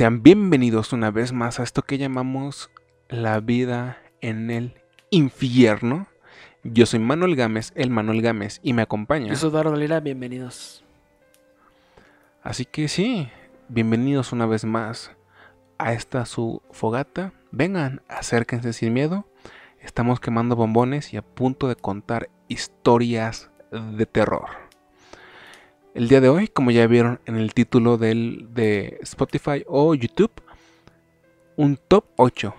Sean bienvenidos una vez más a esto que llamamos la vida en el infierno. Yo soy Manuel Gámez, el Manuel Gámez, y me acompaña. Yo soy Eduardo Lira, bienvenidos. Así que sí, bienvenidos una vez más a esta su fogata. Vengan, acérquense sin miedo. Estamos quemando bombones y a punto de contar historias de terror. El día de hoy, como ya vieron en el título del, de Spotify o YouTube, un top 8.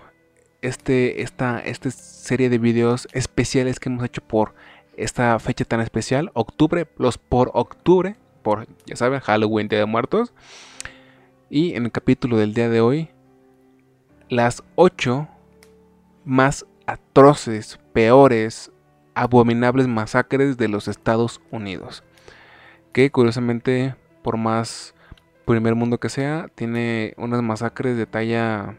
Este, esta, esta serie de videos especiales que hemos hecho por esta fecha tan especial, octubre, los por octubre, por, ya saben, Halloween, Día de Muertos. Y en el capítulo del día de hoy, las 8 más atroces, peores, abominables masacres de los Estados Unidos. Que curiosamente, por más primer mundo que sea, tiene unas masacres de talla,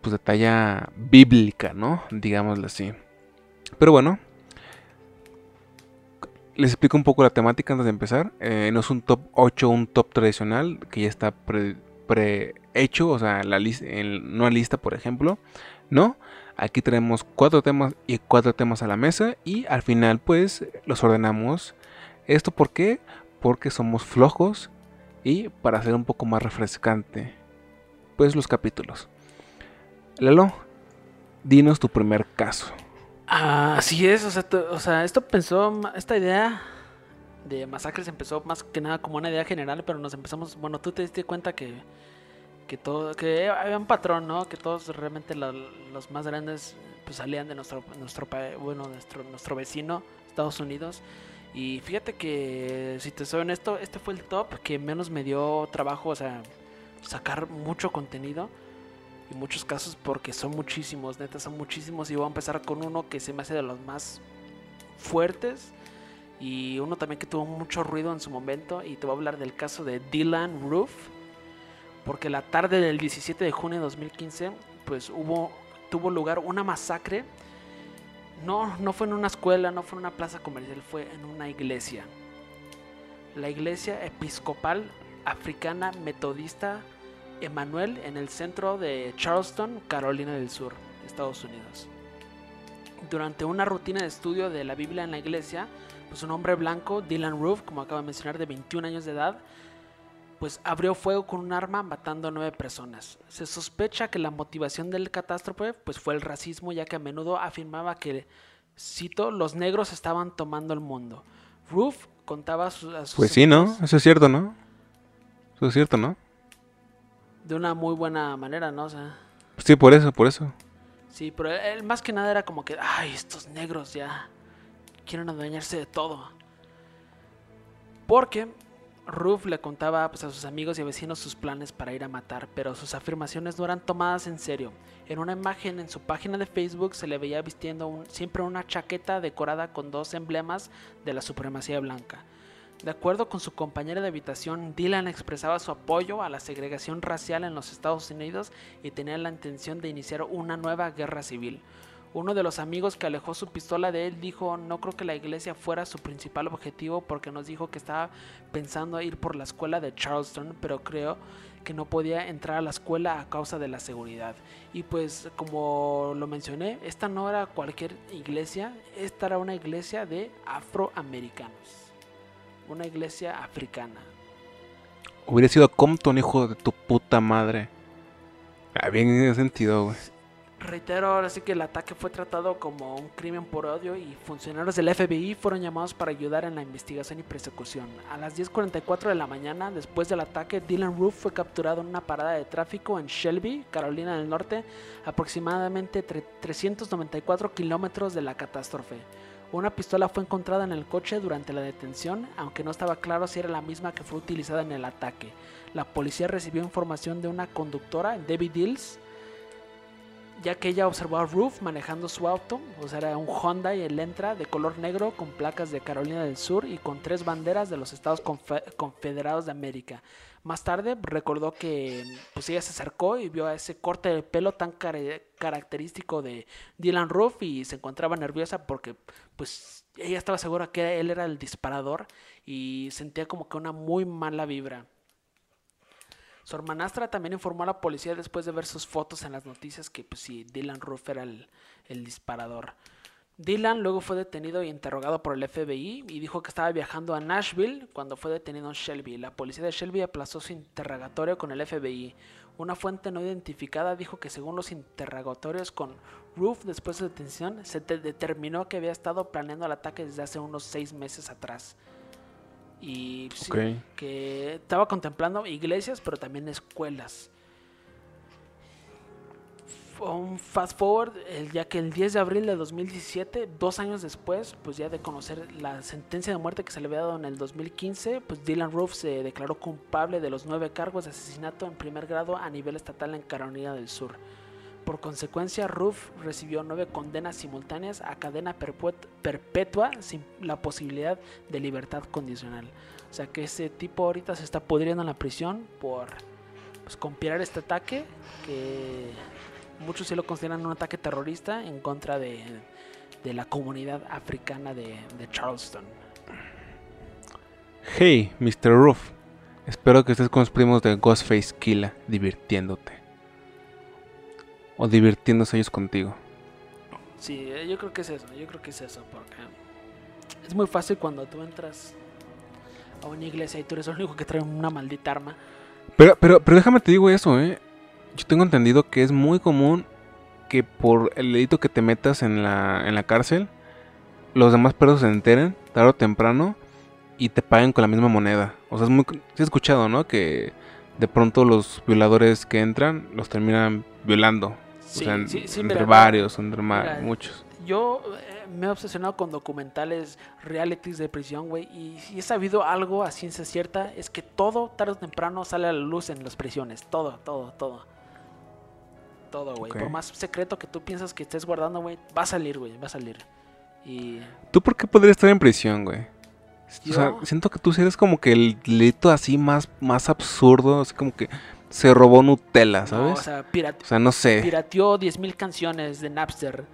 pues de talla bíblica, ¿no? Digámoslo así. Pero bueno, les explico un poco la temática antes de empezar. Eh, no es un top 8, un top tradicional que ya está prehecho, o sea, la lista, en una lista, por ejemplo. No, aquí tenemos cuatro temas y cuatro temas a la mesa y al final pues los ordenamos. ¿Esto por qué? Porque somos flojos y para hacer un poco más refrescante pues los capítulos. Lalo, dinos tu primer caso. Así es, o sea, o sea, esto pensó, esta idea de masacres empezó más que nada como una idea general, pero nos empezamos, bueno, tú te diste cuenta que, que todo, que había un patrón, ¿no? Que todos realmente los más grandes pues salían de nuestro, nuestro bueno, nuestro, nuestro vecino, Estados Unidos. Y fíjate que, si te soy honesto, este fue el top que menos me dio trabajo, o sea, sacar mucho contenido y muchos casos porque son muchísimos, neta, son muchísimos. Y voy a empezar con uno que se me hace de los más fuertes y uno también que tuvo mucho ruido en su momento. Y te voy a hablar del caso de Dylan Roof, porque la tarde del 17 de junio de 2015, pues hubo, tuvo lugar una masacre. No, no fue en una escuela, no fue en una plaza comercial, fue en una iglesia. La iglesia episcopal africana metodista Emanuel en el centro de Charleston, Carolina del Sur, Estados Unidos. Durante una rutina de estudio de la Biblia en la iglesia, pues un hombre blanco, Dylan Roof, como acabo de mencionar, de 21 años de edad, pues abrió fuego con un arma matando a nueve personas. Se sospecha que la motivación del catástrofe pues fue el racismo, ya que a menudo afirmaba que, cito, los negros estaban tomando el mundo. Roof contaba a sus... pues sí, ¿no? Eso es cierto, ¿no? Eso es cierto, ¿no? de una muy buena manera, ¿no? O sea, sí, por eso, por eso. Sí, pero él más que nada era como que, ay, estos negros ya quieren adueñarse de todo. Porque Ruff le contaba pues, a sus amigos y vecinos sus planes para ir a matar, pero sus afirmaciones no eran tomadas en serio. En una imagen en su página de Facebook se le veía vistiendo siempre una chaqueta decorada con dos emblemas de la supremacía blanca. De acuerdo con su compañera de habitación, Dylan expresaba su apoyo a la segregación racial en los Estados Unidos y tenía la intención de iniciar una nueva guerra civil. Uno de los amigos que alejó su pistola de él dijo, no creo que la iglesia fuera su principal objetivo porque nos dijo que estaba pensando ir por la escuela de Charleston, pero creo que no podía entrar a la escuela a causa de la seguridad. Y pues como lo mencioné, esta no era cualquier iglesia, esta era una iglesia de afroamericanos una iglesia africana. Hubiera sido Compton, hijo de tu puta madre. Ah, bien en ese sentido, güey. Reitero ahora sí que el ataque fue tratado como un crimen por odio y funcionarios del FBI fueron llamados para ayudar en la investigación y persecución. A las 10.44 de la mañana, después del ataque, Dylan Roof fue capturado en una parada de tráfico en Shelby, Carolina del Norte, aproximadamente 394 kilómetros de la catástrofe. Una pistola fue encontrada en el coche durante la detención, aunque no estaba claro si era la misma que fue utilizada en el ataque. La policía recibió información de una conductora, Debbie Dills, ya que ella observó a Roof manejando su auto, o sea, era un Honda y el Entra de color negro con placas de Carolina del Sur y con tres banderas de los Estados Confederados de América. Más tarde recordó que pues ella se acercó y vio a ese corte de pelo tan característico de Dylan Roof y se encontraba nerviosa porque pues ella estaba segura que él era el disparador y sentía como que una muy mala vibra. Su hermanastra también informó a la policía después de ver sus fotos en las noticias que pues sí, Dylan Roof era el, disparador. Dylan luego fue detenido y interrogado por el FBI y dijo que estaba viajando a Nashville cuando fue detenido en Shelby. La policía de Shelby aplazó su interrogatorio con el FBI. Una fuente no identificada dijo que según los interrogatorios con Roof después de su detención, se te- determinó que había estado planeando el ataque desde hace unos seis meses atrás. Y sí, que estaba contemplando iglesias, pero también escuelas. Un fast forward, ya que el 10 de abril de 2017, dos años después, pues ya de conocer la sentencia de muerte que se le había dado en el 2015, pues Dylan Roof se declaró culpable de los nueve cargos de asesinato en primer grado a nivel estatal en Carolina del Sur. Por consecuencia, Roof recibió nueve condenas simultáneas a cadena perpet- perpetua sin la posibilidad de libertad condicional. O sea que ese tipo ahorita se está pudriendo en la prisión por pues, conspirar este ataque que muchos sí lo consideran un ataque terrorista en contra de, la comunidad africana de, Charleston. Hey, Mr. Roof. Espero que estés con los primos de Ghostface Killa divirtiéndote. O divirtiéndose ellos contigo. Sí, eh, yo creo que es eso, yo creo que es eso, porque es muy fácil cuando tú entras a una iglesia y tú eres el único que trae una maldita arma. Pero, pero, pero déjame te digo eso, eh. Yo tengo entendido que es muy común que por el delito que te metas en la, en la cárcel, los demás perros se enteren, tarde o temprano, y te paguen con la misma moneda. O sea, es muy... Sí he escuchado, ¿no? Que de pronto los violadores que entran los terminan violando. Sí, o sea, en- sí, sí, entre mira, varios, entre mira, muchos. Yo eh, me he obsesionado con documentales, realities de prisión, güey, y si he sabido algo a ciencia cierta, es que todo tarde o temprano sale a la luz en las prisiones, todo, todo, todo. Todo, güey. Por más secreto que tú piensas que estés guardando, güey, va a salir, güey, va a salir. Y ¿Tú por qué podrías estar en prisión, güey? O sea, siento que tú eres como que el delito así más, más absurdo, así como que se robó Nutella, no, ¿sabes? o sea, o sea, no sé. pirateó 10.000 canciones de Napster.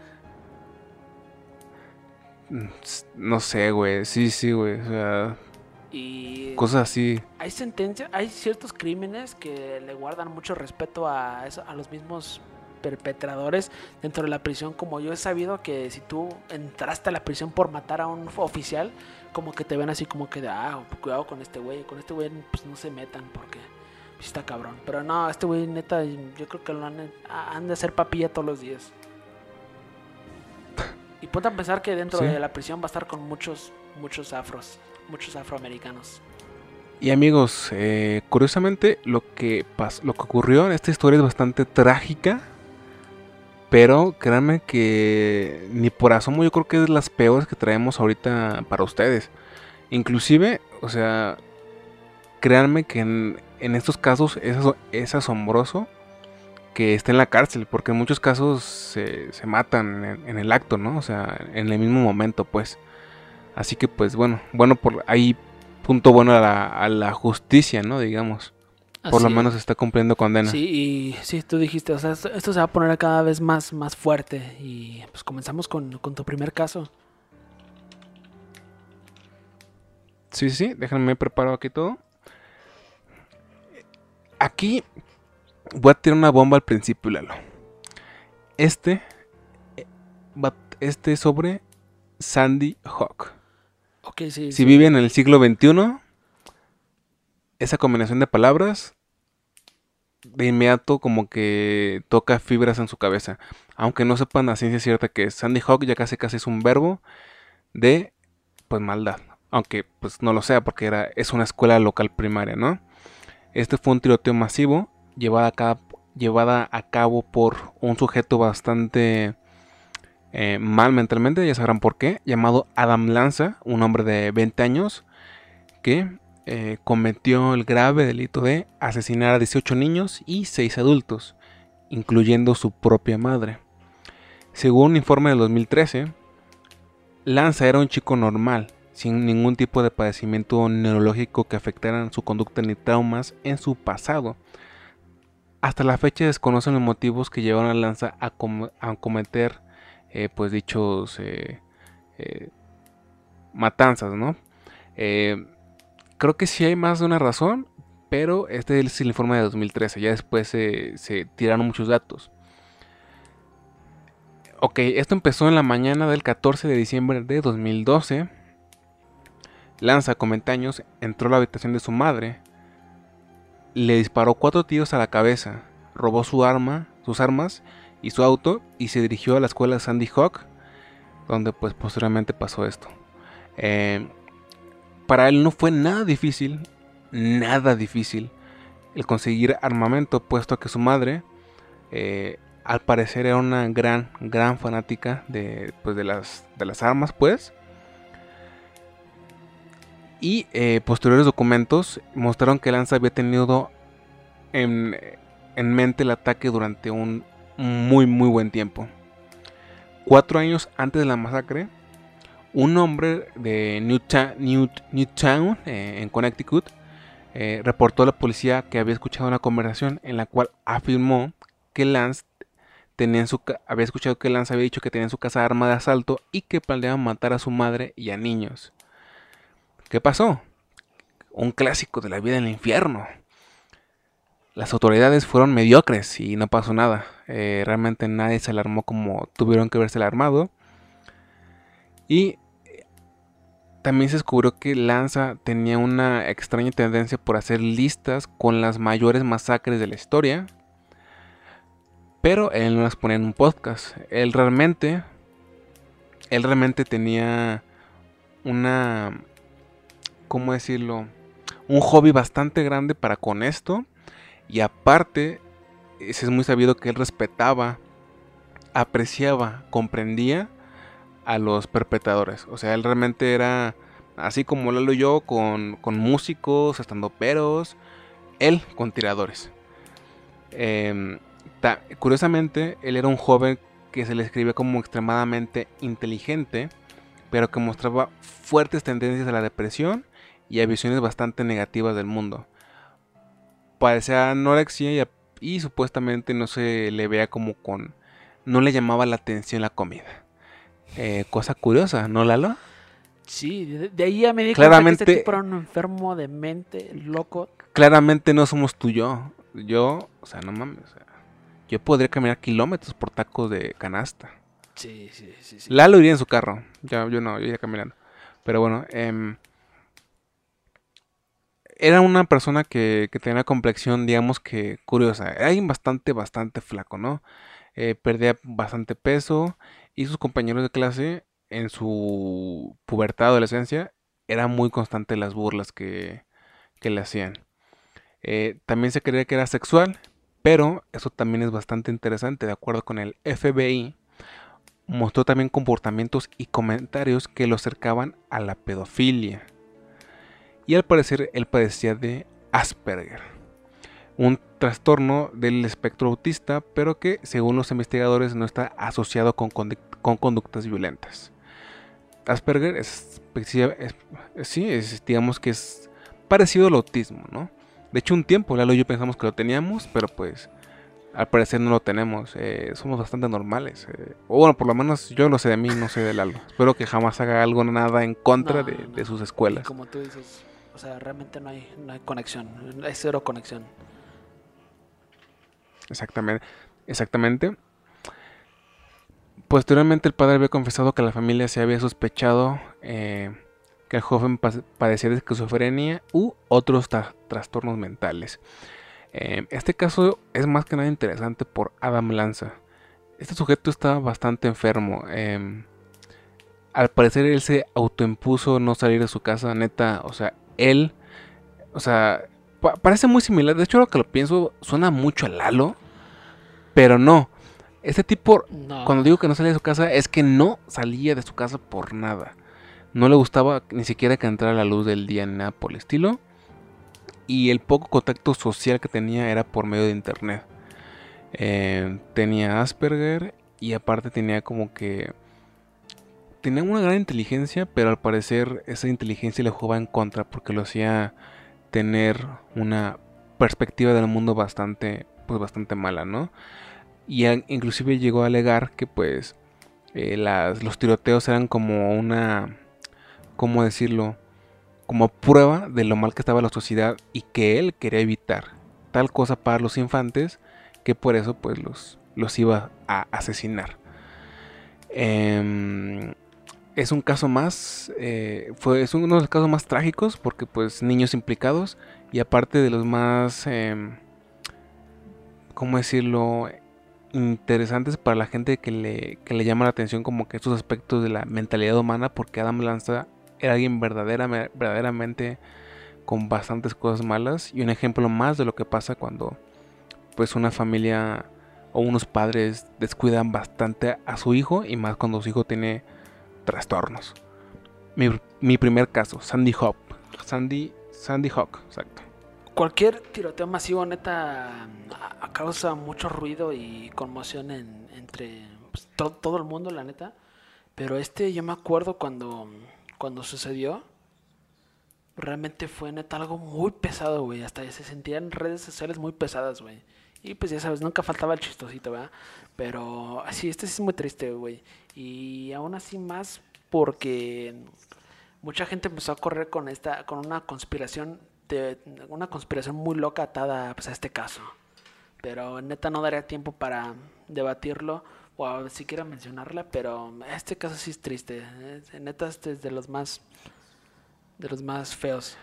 Mm, No sé, güey. Sí, sí, güey. O sea, Y cosas así. hay sentencias, hay ciertos crímenes que le guardan mucho respeto a, eso- a los mismos perpetradores dentro de la prisión. Como yo he sabido que si tú entraste a la prisión por matar a un oficial, como que te ven así como que de, ah, cuidado con este güey, con este güey pues no se metan porque está cabrón. Pero no, este güey neta, yo creo que lo han, han de hacer papilla todos los días. Y ponte a pensar que dentro Sí. de la prisión va a estar con muchos, muchos afros, muchos afroamericanos. Y amigos, eh, curiosamente, lo que, lo que ocurrió en esta historia es bastante trágica. Pero créanme que ni por asomo yo creo que es de las peores que traemos ahorita para ustedes. Inclusive, o sea, créanme que en, en estos casos es, es asombroso que esté en la cárcel. Porque en muchos casos se, se matan en, en el acto, ¿no? O sea, en el mismo momento, pues. Así que pues bueno, bueno por ahí punto bueno a la, a la justicia, ¿no? Digamos. Por lo menos está cumpliendo condena. Sí, y sí, tú dijiste, o sea, esto, esto se va a poner cada vez más, más fuerte. Y pues comenzamos con, con tu primer caso. Sí, sí, déjenme preparo aquí todo. Aquí voy a tirar una bomba al principio, Lalo. Este, eh, este es sobre Sandy Hawk. Ok, sí. Si sí. vive en el siglo XXI, esa combinación de palabras de inmediato como que toca fibras en su cabeza. Aunque no sepan a ciencia cierta que Sandy Hawk ya casi casi es un verbo de pues maldad. Aunque pues no lo sea porque era, es una escuela local primaria, ¿no? Este fue un tiroteo masivo llevada a cabo, a cabo por un sujeto bastante eh, mal mentalmente, ya sabrán por qué, llamado Adam Lanza, un hombre de 20 años que eh, cometió el grave delito de asesinar a 18 niños y 6 adultos, incluyendo su propia madre. Según un informe del 2013, Lanza era un chico normal, sin ningún tipo de padecimiento neurológico que afectaran su conducta ni traumas en su pasado. Hasta la fecha desconocen los motivos que llevaron a Lanza a, com- a cometer eh, pues dichos eh, eh, matanzas, ¿no? Creo que sí hay más de una razón, pero este es el informe de 2013, ya después se tiraron muchos datos. Ok, esto empezó en la mañana del 14 de diciembre de 2012. Lanza, con 20 años, entró a la habitación de su madre, le disparó cuatro tiros a la cabeza, robó su arma, sus armas y su auto y se dirigió a la escuela Sandy Hook, donde pues posteriormente pasó esto. Eh, para él no fue nada difícil, nada difícil el conseguir armamento, puesto que su madre, eh, al parecer era una gran, gran fanática de, pues, de, las, de las armas, pues. Y eh, posteriores documentos mostraron que Lanza había tenido en, en mente el ataque durante un muy, muy buen tiempo. Cuatro años antes de la masacre, un hombre de Newtown, eh, en Connecticut, eh, reportó a la policía que había escuchado una conversación en la cual afirmó que Lance tenía su había escuchado que Lance había dicho que tenía en su casa arma de asalto y que planeaba matar a su madre y a niños. ¿Qué pasó? Un clásico de la vida en el infierno. Las autoridades fueron mediocres y no pasó nada. Eh, realmente nadie se alarmó como tuvieron que verse alarmado. Y también se descubrió que Lanza tenía una extraña tendencia por hacer listas con las mayores masacres de la historia. Pero él no las ponía en un podcast. Él realmente. Él realmente tenía una. ¿Cómo decirlo? Un hobby bastante grande para con esto. Y aparte, es muy sabido que él respetaba, apreciaba, comprendía a los perpetradores. O sea, él realmente era así como Lalo y yo, con, con músicos, estando peros, él con tiradores. Em, curiosamente, él era un joven que se le escribía como extremadamente inteligente, pero que mostraba fuertes tendencias a la depresión y a visiones bastante negativas del mundo. Padecía anorexia y, y supuestamente no se le veía como con... no le llamaba la atención la comida. Eh, cosa curiosa, ¿no, Lalo? Sí, de, ahí ya me di claramente, que este tipo era un enfermo de mente, loco. Claramente no somos tú y yo. Yo, o sea, no mames. yo podría caminar kilómetros por tacos de canasta. Sí, sí, sí. sí. Lalo iría en su carro. Yo, yo no, yo iría caminando. Pero bueno, eh, era una persona que, que, tenía una complexión, digamos que curiosa. Era bastante, bastante flaco, ¿no? Eh, perdía bastante peso y sus compañeros de clase en su pubertad, adolescencia, era muy constante las burlas que, le hacían. Eh, también se creía que era sexual, pero eso también es bastante interesante. De acuerdo con el FBI, mostró también comportamientos y comentarios que lo acercaban a la pedofilia. Y al parecer él padecía de Asperger, un trastorno del espectro autista, pero que según los investigadores no está asociado con, con conductas violentas. Asperger es, sí, es, digamos que es parecido al autismo, ¿no? De hecho, un tiempo Lalo y yo pensamos que lo teníamos, pero pues al parecer no lo tenemos. Eh, somos bastante normales. Eh, o bueno, por lo menos yo lo sé de mí, no sé de Lalo. Espero que jamás haga algo, nada en contra de, sus escuelas. como tú dices, o sea, realmente no hay, no hay conexión, hay cero conexión. Exactamente. Exactamente. Posteriormente el padre había confesado que la familia se había sospechado eh, que el joven padecía de esquizofrenia u otros trastornos mentales. Eh, este caso es más que nada interesante por Adam Lanza. Este sujeto estaba bastante enfermo. Em, al parecer él se autoimpuso no salir de su casa, neta. O sea, él, o sea, parece muy similar. De hecho, lo que lo pienso suena mucho a Lalo, pero no. Este tipo, cuando digo que no salía de su casa, es que no salía de su casa por nada. No le gustaba ni siquiera que entrara la luz del día ni nada por el estilo. Y el poco contacto social que tenía era por medio de internet. Eh, tenía Asperger y aparte tenía como que... Tenía una gran inteligencia, pero al parecer esa inteligencia le jugaba en contra porque lo hacía tener una perspectiva del mundo bastante, pues bastante mala, ¿no? y inclusive llegó a alegar que pues eh, los tiroteos eran como una, ¿cómo decirlo? como prueba de lo mal que estaba la sociedad y que él quería evitar tal cosa para los infantes que por eso pues los, los iba a asesinar. Em, es un caso más, eh, fue, es uno de los casos más trágicos porque pues niños implicados y aparte de los más, eh, ¿cómo decirlo? interesantes para la gente que le, que le llama la atención como que estos aspectos de la mentalidad humana porque Adam Lanza era alguien verdadera, verdaderamente con bastantes cosas malas y un ejemplo más de lo que pasa cuando pues una familia o unos padres descuidan bastante a su hijo y más cuando su hijo tiene trastornos. Mi, primer caso, Sandy Hawk. Sandy, Sandy Hawk, exacto. Cualquier tiroteo masivo neta causa mucho ruido y conmoción en, entre pues, todo el mundo, la neta. Pero este yo me acuerdo cuando, cuando sucedió. Realmente fue neta algo muy pesado, güey. Hasta se sentían redes sociales muy pesadas, güey. Y pues ya sabes, nunca faltaba el chistosito, ¿verdad? Pero así, este sí es muy triste, güey. Y aún así más porque mucha gente empezó a correr con esta, con una conspiración, de, una conspiración muy loca atada pues, a este caso. Pero neta no daría tiempo para debatirlo o siquiera mencionarla, pero este caso sí es triste. Neta este es de los más, de los más feos.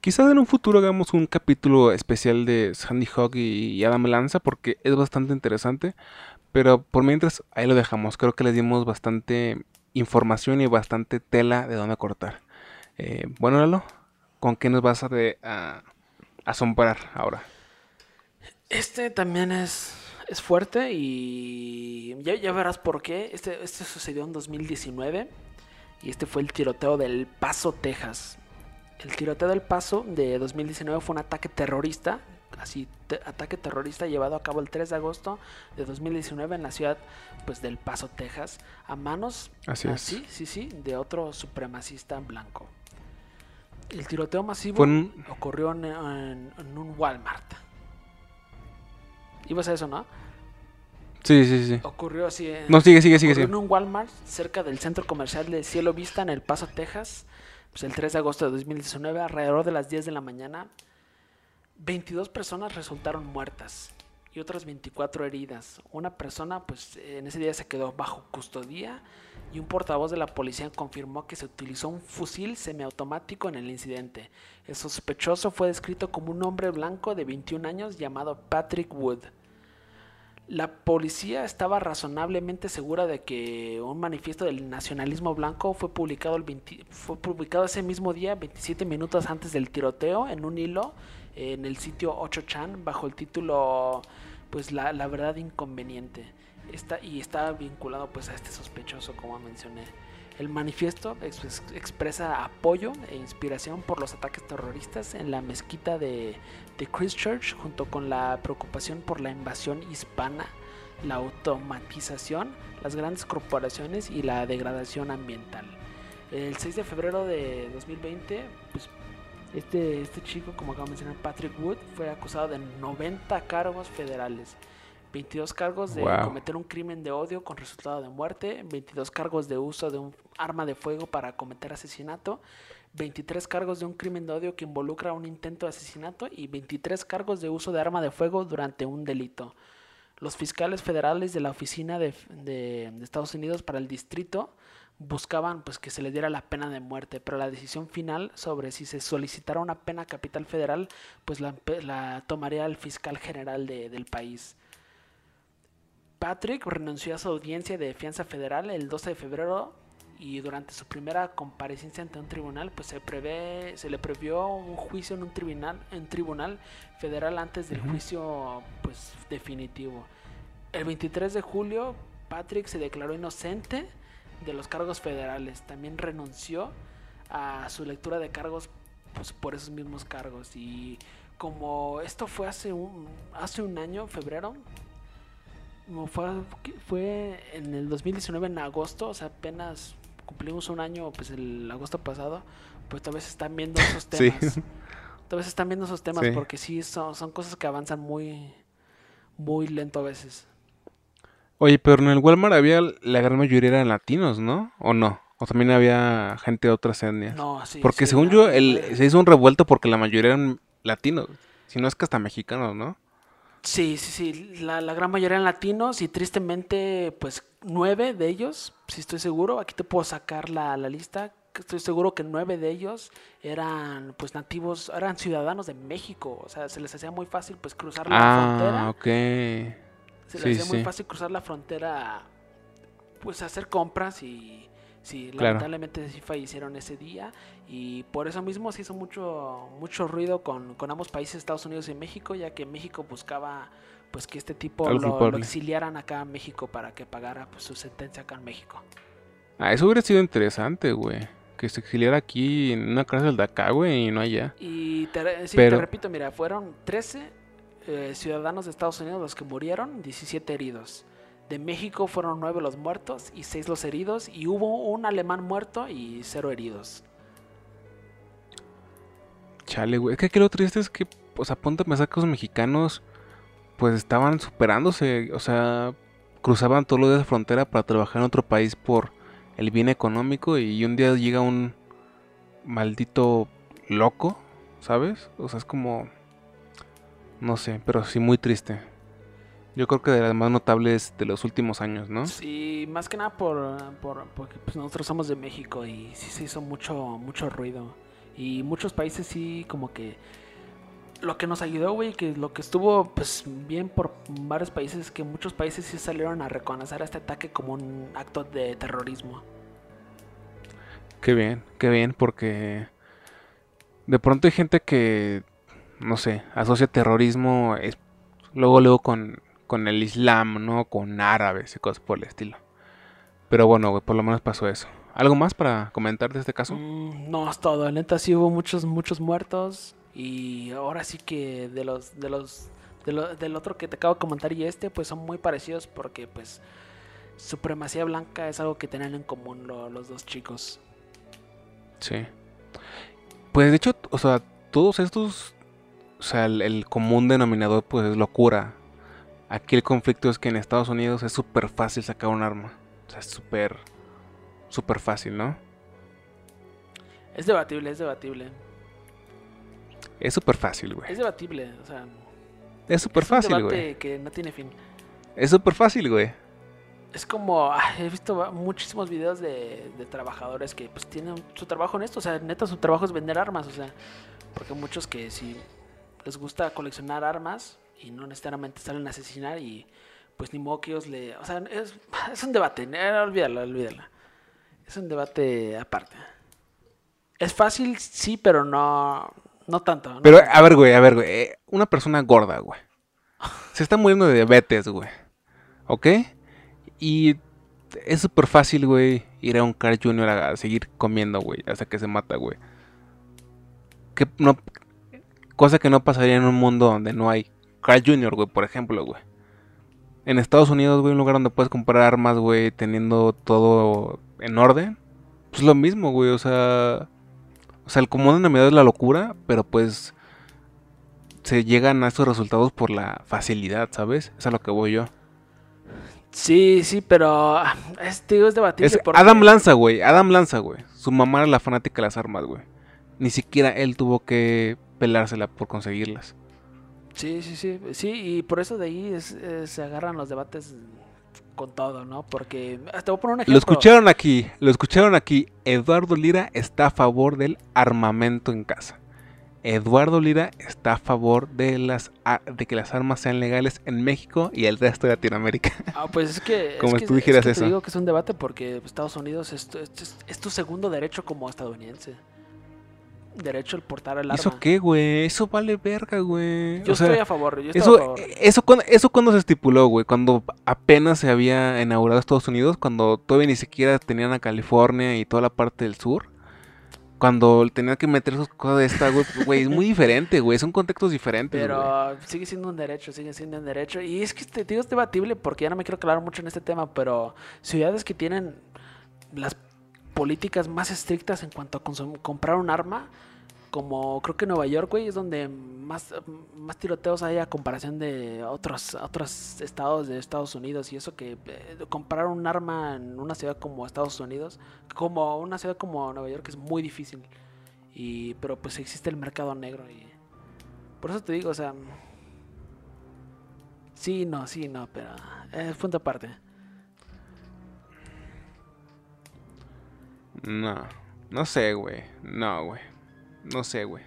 Quizás en un futuro hagamos un capítulo especial de Sandy Hawk y Adam Lanza porque es bastante interesante. Pero por mientras ahí lo dejamos. Creo que les dimos bastante información y bastante tela de dónde cortar. Eh, bueno, Lalo, ¿con qué nos vas a, asombrar ahora? Este también es, es fuerte y ya, ya verás por qué. Este, este sucedió en 2019 y este fue el tiroteo del Paso, Texas. El tiroteo del Paso de 2019 fue un ataque terrorista, así, ataque terrorista llevado a cabo el 3 de agosto de 2019 en la ciudad pues, del Paso, Texas, a manos, así sí, sí, sí, de otro supremacista blanco. El tiroteo masivo ocurrió en, un Walmart. Ibas a eso, ¿no? Sí, sí, sí. Ocurrió así. En, no, sigue, sigue, sigue. en un Walmart cerca del centro comercial de Cielo Vista en El Paso, Texas pues el 3 de agosto de 2019, alrededor de las 10 de la mañana, 22 personas resultaron muertas y otras 24 heridas. Una persona, pues en ese día se quedó bajo custodia y un portavoz de la policía confirmó que se utilizó un fusil semiautomático en el incidente. El sospechoso fue descrito como un hombre blanco de 21 años llamado Patrick Wood. La policía estaba razonablemente segura de que un manifiesto del nacionalismo blanco fue publicado, el fue publicado ese mismo día, 27 minutos antes del tiroteo, en un hilo en el sitio 8chan bajo el título pues la, la verdad inconveniente. Está, y está vinculado pues a este sospechoso como mencioné. El manifiesto expresa apoyo e inspiración por los ataques terroristas en la mezquita de, Christchurch, junto con la preocupación por la invasión hispana, la automatización, las grandes corporaciones y la degradación ambiental. El 6 de febrero de 2020, pues, este, este chico, como acabo de mencionar, Patrick Wood, fue acusado de 90 cargos federales 22 cargos de cometer un crimen de odio con resultado de muerte, 22 cargos de uso de un arma de fuego para cometer asesinato, 23 cargos de un crimen de odio que involucra un intento de asesinato y 23 cargos de uso de arma de fuego durante un delito. Los fiscales federales de la Oficina de, de, Estados Unidos para el Distrito buscaban pues que se le diera la pena de muerte, pero la decisión final sobre si se solicitara una pena capital federal pues la, la tomaría el fiscal general de, del país. Patrick renunció a su audiencia de fianza federal el 12 de febrero y durante su primera comparecencia ante un tribunal, pues se prevé, se le previó un juicio en un tribunal, en tribunal federal antes del juicio pues definitivo. El 23 de julio, Patrick se declaró inocente de los cargos federales. También renunció a su lectura de cargos pues, por esos mismos cargos. Y como esto fue hace un, hace un año, febrero, fue, fue en el 2019 en agosto, o sea, apenas cumplimos un año, pues el agosto pasado, pues tal vez están viendo esos temas. Tal vez están viendo esos temas porque sí son, son cosas que avanzan muy, muy lento a veces. Oye, pero en el Walmart había la gran mayoría eran latinos, ¿no? ¿O no? O también había gente de otras etnias. No, sí. porque sí, según yo, el, se hizo un revuelto porque la mayoría eran latinos. Si no es que hasta mexicanos, ¿no? Sí, sí, sí. La, la gran mayoría eran latinos y tristemente, pues nueve de ellos, si estoy seguro, aquí te puedo sacar la, la lista. Estoy seguro que nueve de ellos eran pues nativos, eran ciudadanos de México. O sea, se les hacía muy fácil pues cruzar la Ah, frontera. ok. Se les sí, hacía muy fácil cruzar la frontera, pues hacer compras y sí, Claro. lamentablemente sí fallecieron ese día y por eso mismo se hizo mucho mucho ruido con, con ambos países, Estados Unidos y México, ya que México buscaba pues que este tipo lo, exiliaran acá a México para que pagara pues, su sentencia acá en México. Ah, eso hubiera sido interesante, güey. Que se exiliara aquí en una cárcel de acá, güey, y no allá. Y te, sí, Pero- te repito, mira, fueron 13 eh, ciudadanos de Estados Unidos los que murieron, 17 heridos. De México fueron 9 los muertos y 6 los heridos. Y hubo un alemán muerto y 0 heridos. Chale, güey. Es que aquí lo triste es que, o sea, ponte a que los mexicanos, pues estaban superándose. O sea, cruzaban todos los días la frontera para trabajar en otro país por el bien económico. Y un día llega un maldito loco, ¿sabes? O sea, es como. No sé, pero sí muy triste. Yo creo que de las más notables de los últimos años, ¿no? Sí, más que nada por, por- porque pues, nosotros somos de México y sí se hizo mucho, mucho ruido. Y muchos países sí como que... Lo que nos ayudó, güey, que lo que estuvo pues bien por varios países es que muchos países sí salieron a reconocer este ataque como un acto de terrorismo. Qué bien, qué bien, porque de pronto hay gente que, no sé, asocia terrorismo es, luego, luego con, con el Islam, ¿no? Con árabes y cosas por el estilo. Pero bueno, güey, por lo menos pasó eso. ¿Algo más para comentar de este caso? Mm, no, es todo. Neta sí hubo muchos, muchos muertos. Y ahora sí que de los, de los, de lo- del otro que te acabo de comentar y este, pues son muy parecidos porque pues supremacía blanca es algo que tenían en común lo- los dos chicos. Sí. Pues de hecho, o sea, todos estos, o sea, el, el común denominador pues es locura. Aquí el conflicto es que en Estados Unidos es súper fácil sacar un arma. O sea, es súper, súper fácil, ¿no? Es debatible, es debatible. Es súper fácil, güey. Es debatible, o sea, Es súper un fácil, debate güey. que no tiene fin. Es súper fácil, güey. Es como, he visto muchísimos videos de, de trabajadores que pues tienen su trabajo en esto, o sea, neta su trabajo es vender armas, o sea, porque muchos que si les gusta coleccionar armas y no necesariamente salen a asesinar y pues ni modo que ellos le, o sea, es, es un debate, eh, olvídalo, olvídalo. Es un debate aparte. Es fácil, sí, pero no, no tanto. Pero, a ver, güey, a ver, güey. eh, Una persona gorda, güey. Se está muriendo de diabetes, güey. ¿Ok? Y es súper fácil, güey, ir a un Jr. a, a seguir comiendo, güey, hasta que se mata, güey. Que no, cosa que no pasaría en un mundo donde no hay Carl Jr., güey, por ejemplo, güey. En Estados Unidos, güey, un lugar donde puedes comprar armas, güey, teniendo todo en orden. Pues lo mismo, güey, o sea... O sea, el común denominador es la locura, pero pues se llegan a estos resultados por la facilidad, ¿sabes? Es a lo que voy yo. Sí, sí, pero es, digo, es debatible. Es porque- Adam Lanza, güey. Adam Lanza, güey. Su mamá era la fanática de las armas, güey. Ni siquiera él tuvo que pelársela por conseguirlas. Sí, sí, sí, sí, y por eso de ahí es- es- se agarran los debates con todo, ¿no? Porque, te voy a poner un ejemplo. Lo escucharon aquí, lo escucharon aquí. Eduardo Lira está a favor del armamento en casa. Eduardo Lira está a favor de las de que las armas sean legales en México y el resto de Latinoamérica. Ah, pues es que... Como es si que, tú dijeras es que eso. Digo que es un debate porque Estados Unidos es, tu- es- es tu segundo derecho como estadounidense. Derecho al portar el arma. ¿Eso qué, güey? Eso vale verga, güey. Yo O sea, estoy a favor, yo estoy a Eso, favor. eso, cuando, eso cuando se estipuló, güey, cuando apenas se había inaugurado Estados Unidos, cuando todavía ni siquiera tenían a California y toda la parte del sur, cuando tenían que meter sus cosas de esta, güey, pues, güey, es muy diferente, güey, son contextos diferentes, güey. Pero sigue siendo un derecho, sigue siendo un derecho. Y es que te digo, es debatible porque ya no me quiero aclarar mucho en este tema, pero ciudades que tienen las políticas más estrictas en cuanto a comprar un arma, como creo que Nueva York, güey, es donde más, más tiroteos hay a comparación de otros, otros estados de Estados Unidos. Y eso que eh, comprar un arma en una ciudad como Estados Unidos, como una ciudad como Nueva York es muy difícil. Y, pero pues existe el mercado negro y por eso te digo, o sea, sí, no, sí, no, pero es punto aparte. No, no sé, güey. No, güey. No sé, güey.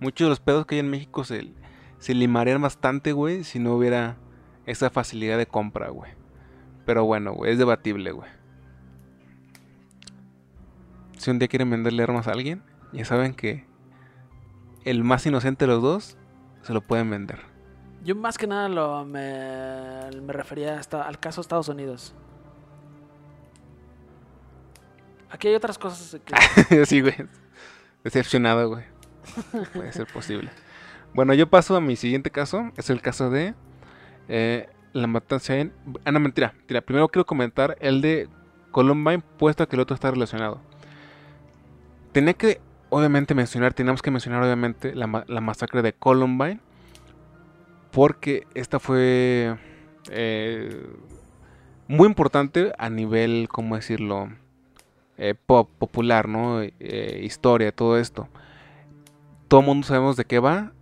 Muchos de los pedos que hay en México se, se limarían bastante, güey, si no hubiera esa facilidad de compra, güey. Pero bueno, güey, es debatible, güey. Si un día quieren venderle armas a alguien, ya saben que el más inocente de los dos se lo pueden vender. Yo más que nada lo, me, me refería hasta al caso Estados Unidos. Aquí hay otras cosas que... sí, güey. Decepcionado, güey. Puede ser posible. Bueno, yo paso a mi siguiente caso. Es el caso de eh, la matanza en... Ah, no, mentira, mentira. Primero quiero comentar el de Columbine, puesto que el otro está relacionado. Tenía que, obviamente, mencionar, teníamos que mencionar, obviamente, la, la masacre de Columbine. Porque esta fue eh, muy importante a nivel, ¿cómo decirlo? Eh, pop, popular, ¿no? Eh, historia, todo esto. Todo el mundo sabemos de qué va,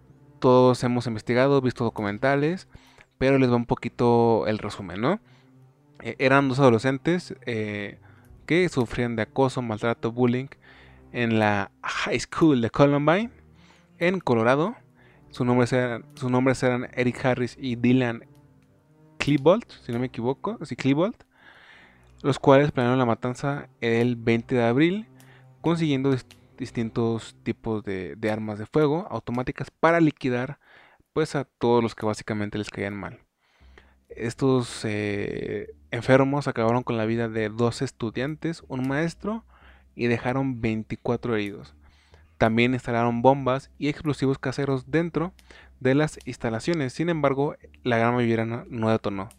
todos hemos investigado, visto documentales, pero les va un poquito el resumen, ¿no? Eh, eran dos adolescentes que sufrían de acoso, maltrato, bullying en la high school de Columbine, en Colorado. Sus nombres eran, sus nombres eran Eric Harris y Dylan Klebold, si no me equivoco, sí, Klebold los cuales planearon la matanza el 20 de abril, consiguiendo distintos tipos de, armas de fuego automáticas para liquidar pues a todos los que básicamente les caían mal. Estos eh, enfermos acabaron con la vida de dos estudiantes, un maestro y dejaron 24 heridos. También instalaron bombas y explosivos caseros dentro de las instalaciones. Sin embargo, la gran mayoría no, detonó,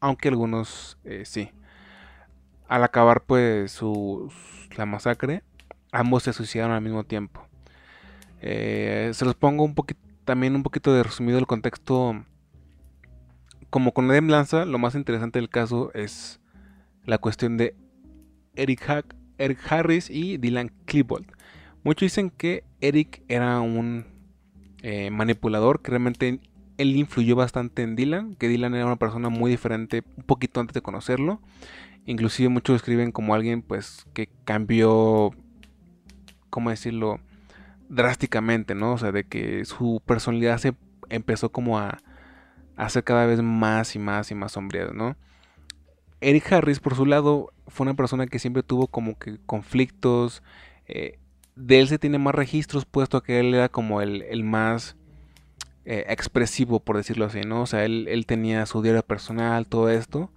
aunque algunos eh, sí al acabar pues su, la masacre, ambos se suicidaron al mismo tiempo. Eh, se los pongo también un poquito de resumido el contexto. Como con Edem Lanza, lo más interesante del caso es la cuestión de Eric, Eric Harris y Dylan Klebold. Muchos dicen que Eric era un eh, manipulador, que realmente él influyó bastante en Dylan, que Dylan era una persona muy diferente un poquito antes de conocerlo Inclusive muchos escriben como alguien pues que cambió, ¿cómo decirlo? Drásticamente, ¿no? O sea, de que su personalidad se empezó como a, hacer cada vez más y más y más sombría, ¿no? Eric Harris, por su lado, fue una persona que siempre tuvo como que conflictos. Eh, de él se tiene más registros, puesto que él era como el, más eh, expresivo, por decirlo así, ¿no? O sea, él, él, tenía su diario personal, todo esto.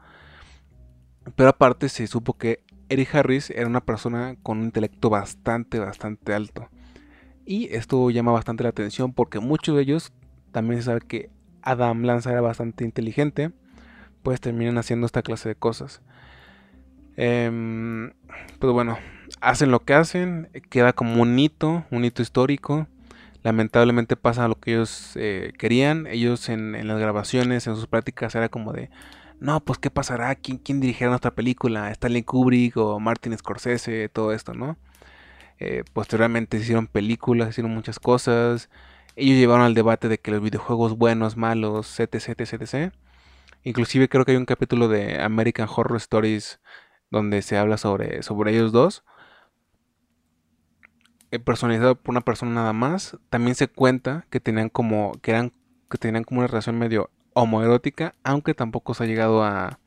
Pero aparte se supo que Eric Harris era una persona con un intelecto bastante, bastante alto. Y esto llama bastante la atención porque muchos de ellos también se sabe que Adam Lanza era bastante inteligente. Pues terminan haciendo esta clase de cosas. Eh, pues bueno, hacen lo que hacen. Queda como un hito, un hito histórico. Lamentablemente pasa lo que ellos eh, querían. Ellos en, en las grabaciones, en sus prácticas, era como de no, pues qué pasará, quién, quién dirigirá nuestra película, Stanley Kubrick o Martin Scorsese, todo esto, ¿no? Eh, posteriormente hicieron películas, hicieron muchas cosas. Ellos llevaron al debate de que los videojuegos buenos, malos, etc, etc, etc. Inclusive creo que hay un capítulo de American Horror Stories donde se habla sobre, sobre ellos dos. Eh, personalizado por una persona nada más. También se cuenta que tenían como. que eran. que tenían como una relación medio homoerótica, aunque tampoco se ha llegado a,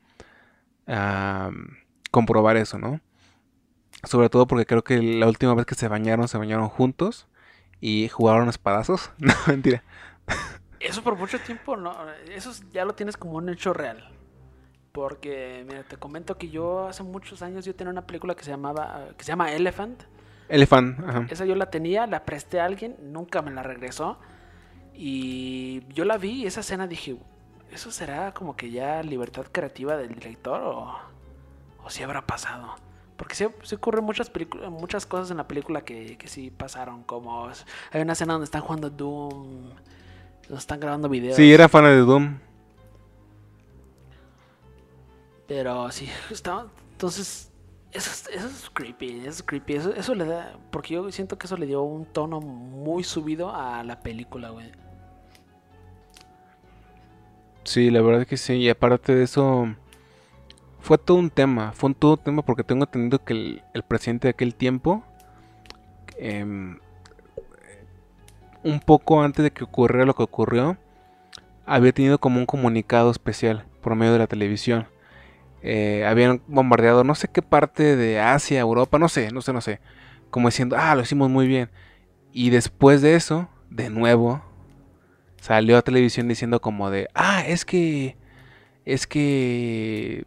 comprobar eso, ¿no? Sobre todo porque creo que la última vez que se bañaron, se bañaron juntos y jugaron espadazos. No, mentira. Eso por mucho tiempo, no. Eso ya lo tienes como un hecho real. Porque, mira, te comento que yo hace muchos años yo tenía una película que se llamaba, que se llama Elephant. Elephant, ajá. Esa yo la tenía, la presté a alguien, nunca me la regresó. Y yo la vi y esa escena dije, ¿Eso será como que ya libertad creativa del director o, o si habrá pasado? Porque sí, sí ocurren muchas, películas muchas cosas en la película que, que sí pasaron. Como hay una escena donde están jugando Doom, donde están grabando videos. Sí, era fan de Doom. Pero sí, estaba, entonces eso, es- eso es creepy, eso es creepy. Eso, eso le da, porque yo siento que eso le dio un tono muy subido a la película, güey. Sí, la verdad que sí. Y aparte de eso, fue todo un tema. Fue un todo un tema porque tengo entendido que el, presidente de aquel tiempo, em, un poco antes de que ocurriera lo que ocurrió, había tenido como un comunicado especial por medio de la televisión. Eh, habían bombardeado no sé qué parte de Asia, Europa, no sé, no sé, no sé. Como diciendo, ah, lo hicimos muy bien. Y después de eso, de nuevo, salió a televisión diciendo como de, ah, es que, es que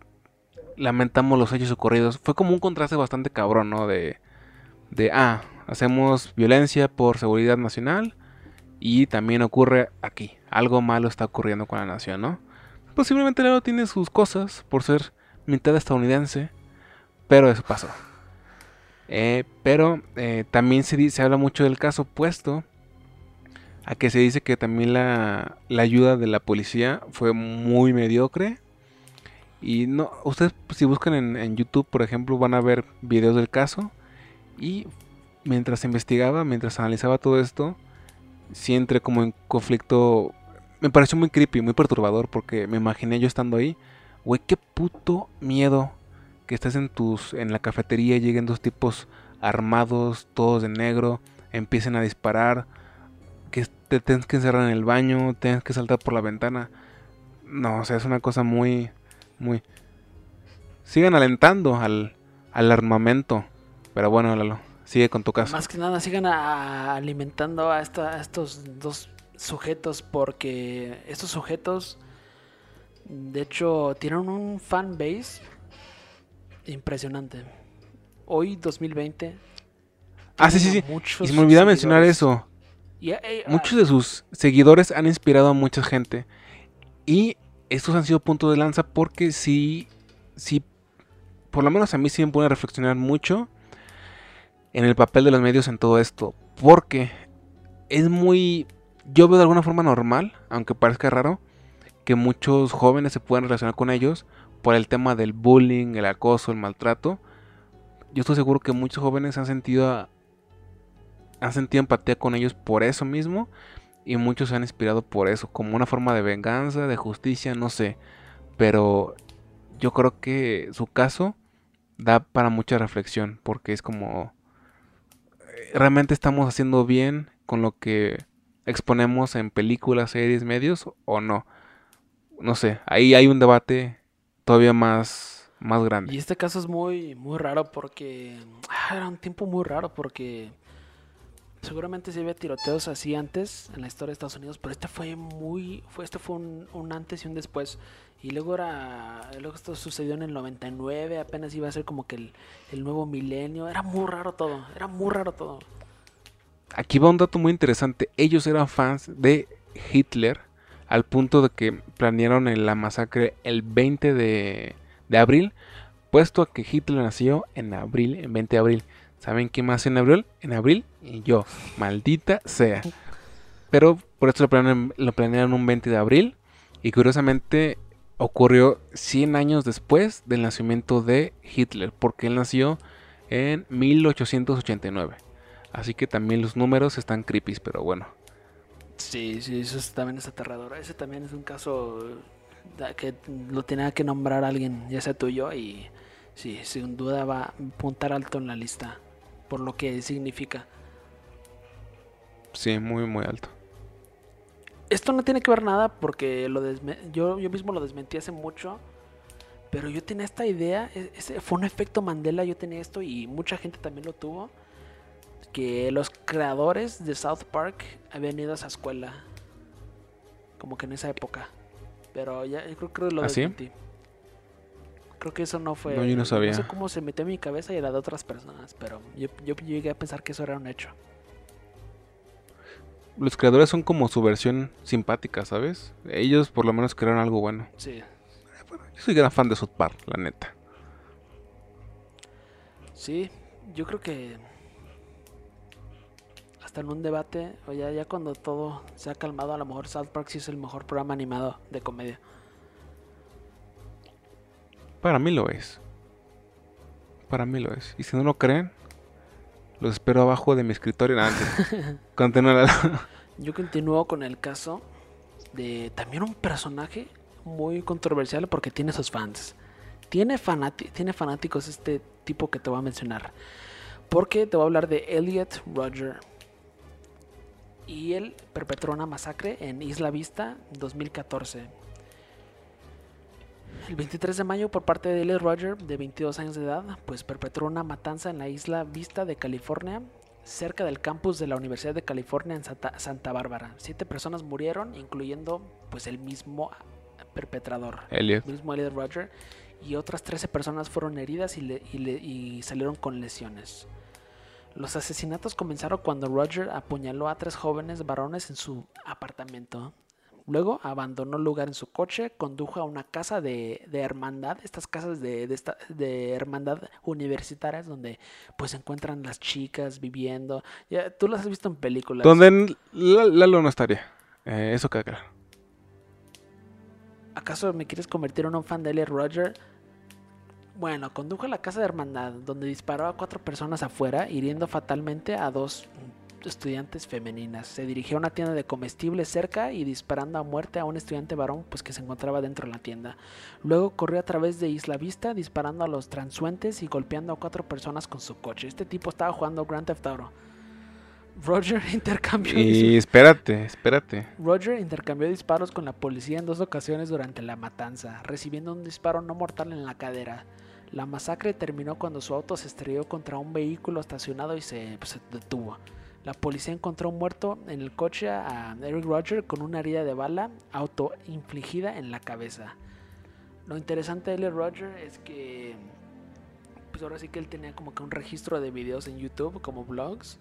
lamentamos los hechos ocurridos. Fue como un contraste bastante cabrón, ¿no? De, de, ah, hacemos violencia por seguridad nacional y también ocurre aquí. Algo malo está ocurriendo con la nación, ¿no? Posiblemente Lalo tiene sus cosas por ser mitad estadounidense, pero eso pasó. Eh, pero eh, también se, se habla mucho del caso opuesto a que se dice que también la, la ayuda de la policía fue muy mediocre. Y no, ustedes si buscan en, YouTube, por ejemplo, van a ver videos del caso. Y mientras investigaba, mientras analizaba todo esto, sí entré como en conflicto. Me pareció muy creepy, muy perturbador, porque me imaginé yo estando ahí. Güey, qué puto miedo que estés en tus en la cafetería lleguen dos tipos armados, todos de negro, empiecen a disparar, que te tienes que encerrar en el baño, tienes que saltar por la ventana. No, o sea, es una cosa muy, muy... Sigan alentando al, al armamento. Pero bueno, Lalo, sigue con tu caso. Más que nada sigan a- alimentando a, esta- a estos dos sujetos porque estos sujetos de hecho tienen un fan base impresionante. Hoy 2020 Ah, sí, sí, sí. Y se me olvidaba mencionar eso. Eh, ah, Muchos de sus seguidores han inspirado a mucha gente. Y estos han sido puntos de lanza porque sí, sí, por lo menos a mí sí me pone a reflexionar mucho en el papel de los medios en todo esto. Porque es muy, yo veo de alguna forma normal, aunque parezca raro, que muchos jóvenes se puedan relacionar con ellos por el tema del bullying, el acoso, el maltrato. Yo estoy seguro que muchos jóvenes han sentido han sentido empatía con ellos por eso mismo y muchos se han inspirado por eso, como una forma de venganza, de justicia, no sé. Pero yo creo que su caso da para mucha reflexión, porque es como, eh, ¿realmente estamos haciendo bien con lo que exponemos en películas, series, medios o no? No sé, ahí hay un debate todavía más, más Y grande. este caso es muy, muy raro porque ah, era un tiempo muy raro porque seguramente sí había tiroteos así antes en la historia de Estados Unidos, pero este fue muy, fue este fue un, antes y un después. Y luego era, luego esto sucedió en el 99, apenas iba a ser como que el, nuevo milenio. Era muy raro todo, era muy raro todo. Aquí va un dato muy interesante. Ellos eran fans de Hitler al punto de que planearon la masacre el 20 de, de abril, puesto a que Hitler nació en abril, en 20 de abril. ¿Saben quién más en abril? En abril y yo, maldita sea. Pero por esto lo planearon, lo planearon un 20 de abril y curiosamente ocurrió 100 años después del nacimiento de Hitler, porque él nació en 1889. Así que también los números están creepy, pero bueno. Sí, sí, eso es- también es aterrador. Ese también es un caso da- que lo tenía que nombrar alguien, ya sea tú o yo, y sí, sin duda va a apuntar alto en la lista por lo que significa. Sí, muy, muy alto. Esto no tiene que ver nada porque lo yo, yo mismo lo desmentí hace mucho, pero yo tenía esta idea, e- ese fue un efecto Mandela, yo tenía esto y mucha gente también lo tuvo, que los creadores de South Park habían ido a esa escuela, como que en esa época, pero ya yo creo que lo ¿Ah, sí? Creo que eso no fue... No, yo no sabía. sé cómo se metió en mi cabeza y en la de otras personas, pero yo, yo llegué a pensar que eso era un hecho. Los creadores son como su versión simpática, ¿sabes? Ellos por lo menos crearon algo bueno. Sí. Yo soy gran fan de South Park, la neta. Sí, yo creo que hasta en un debate, o ya, ya cuando todo se ha calmado, a lo mejor South Park sí es el mejor programa animado de comedia. Para mí lo es. Para mí lo es. Y si no lo creen, los espero abajo de mi escritorio. Antes. Continúa la- Yo continúo con el caso de también un personaje muy controversial porque tiene sus fans. Tiene, tiene fanáticos este tipo que te voy a mencionar. Porque te voy a hablar de Elliot Roger. Y él perpetró una masacre en Isla Vista en 2014. El 23 de mayo, por parte de Elliot Roger, de 22 años de edad, pues perpetró una matanza en la Isla Vista de California, cerca del campus de la Universidad de California en Santa, Santa Bárbara. Siete personas murieron, incluyendo pues el mismo perpetrador, Elliot. el mismo Elliot Roger, y otras 13 personas fueron heridas y, le- y le- y salieron con lesiones. Los asesinatos comenzaron cuando Roger apuñaló a tres jóvenes varones en su apartamento. Luego abandonó el lugar en su coche, condujo a una casa de, de hermandad, estas casas de, de, esta- de hermandad universitarias donde pues se encuentran las chicas viviendo. Ya, tú las has visto en películas. Donde Lalo no estaría. Eh, eso queda claro. ¿Acaso me quieres convertir en un fan de Elliot Roger? Bueno, condujo a la casa de hermandad, donde disparó a cuatro personas afuera, hiriendo fatalmente a dos estudiantes femeninas. Se dirigió a una tienda de comestibles cerca y disparando a muerte a un estudiante varón pues, que se encontraba dentro de la tienda. Luego corrió a través de Isla Vista, disparando a los transuentes y golpeando a cuatro personas con su coche. Este tipo estaba jugando Grand Theft Auto. Roger intercambió Y espérate, espérate. Roger intercambió disparos con la policía en dos ocasiones durante la matanza, recibiendo un disparo no mortal en la cadera. La masacre terminó cuando su auto se estrelló contra un vehículo estacionado y se, pues, se detuvo. La policía encontró muerto en el coche a Eric Roger con una herida de bala autoinfligida en la cabeza. Lo interesante de Eric Roger es que pues ahora sí que él tenía como que un registro de videos en YouTube como vlogs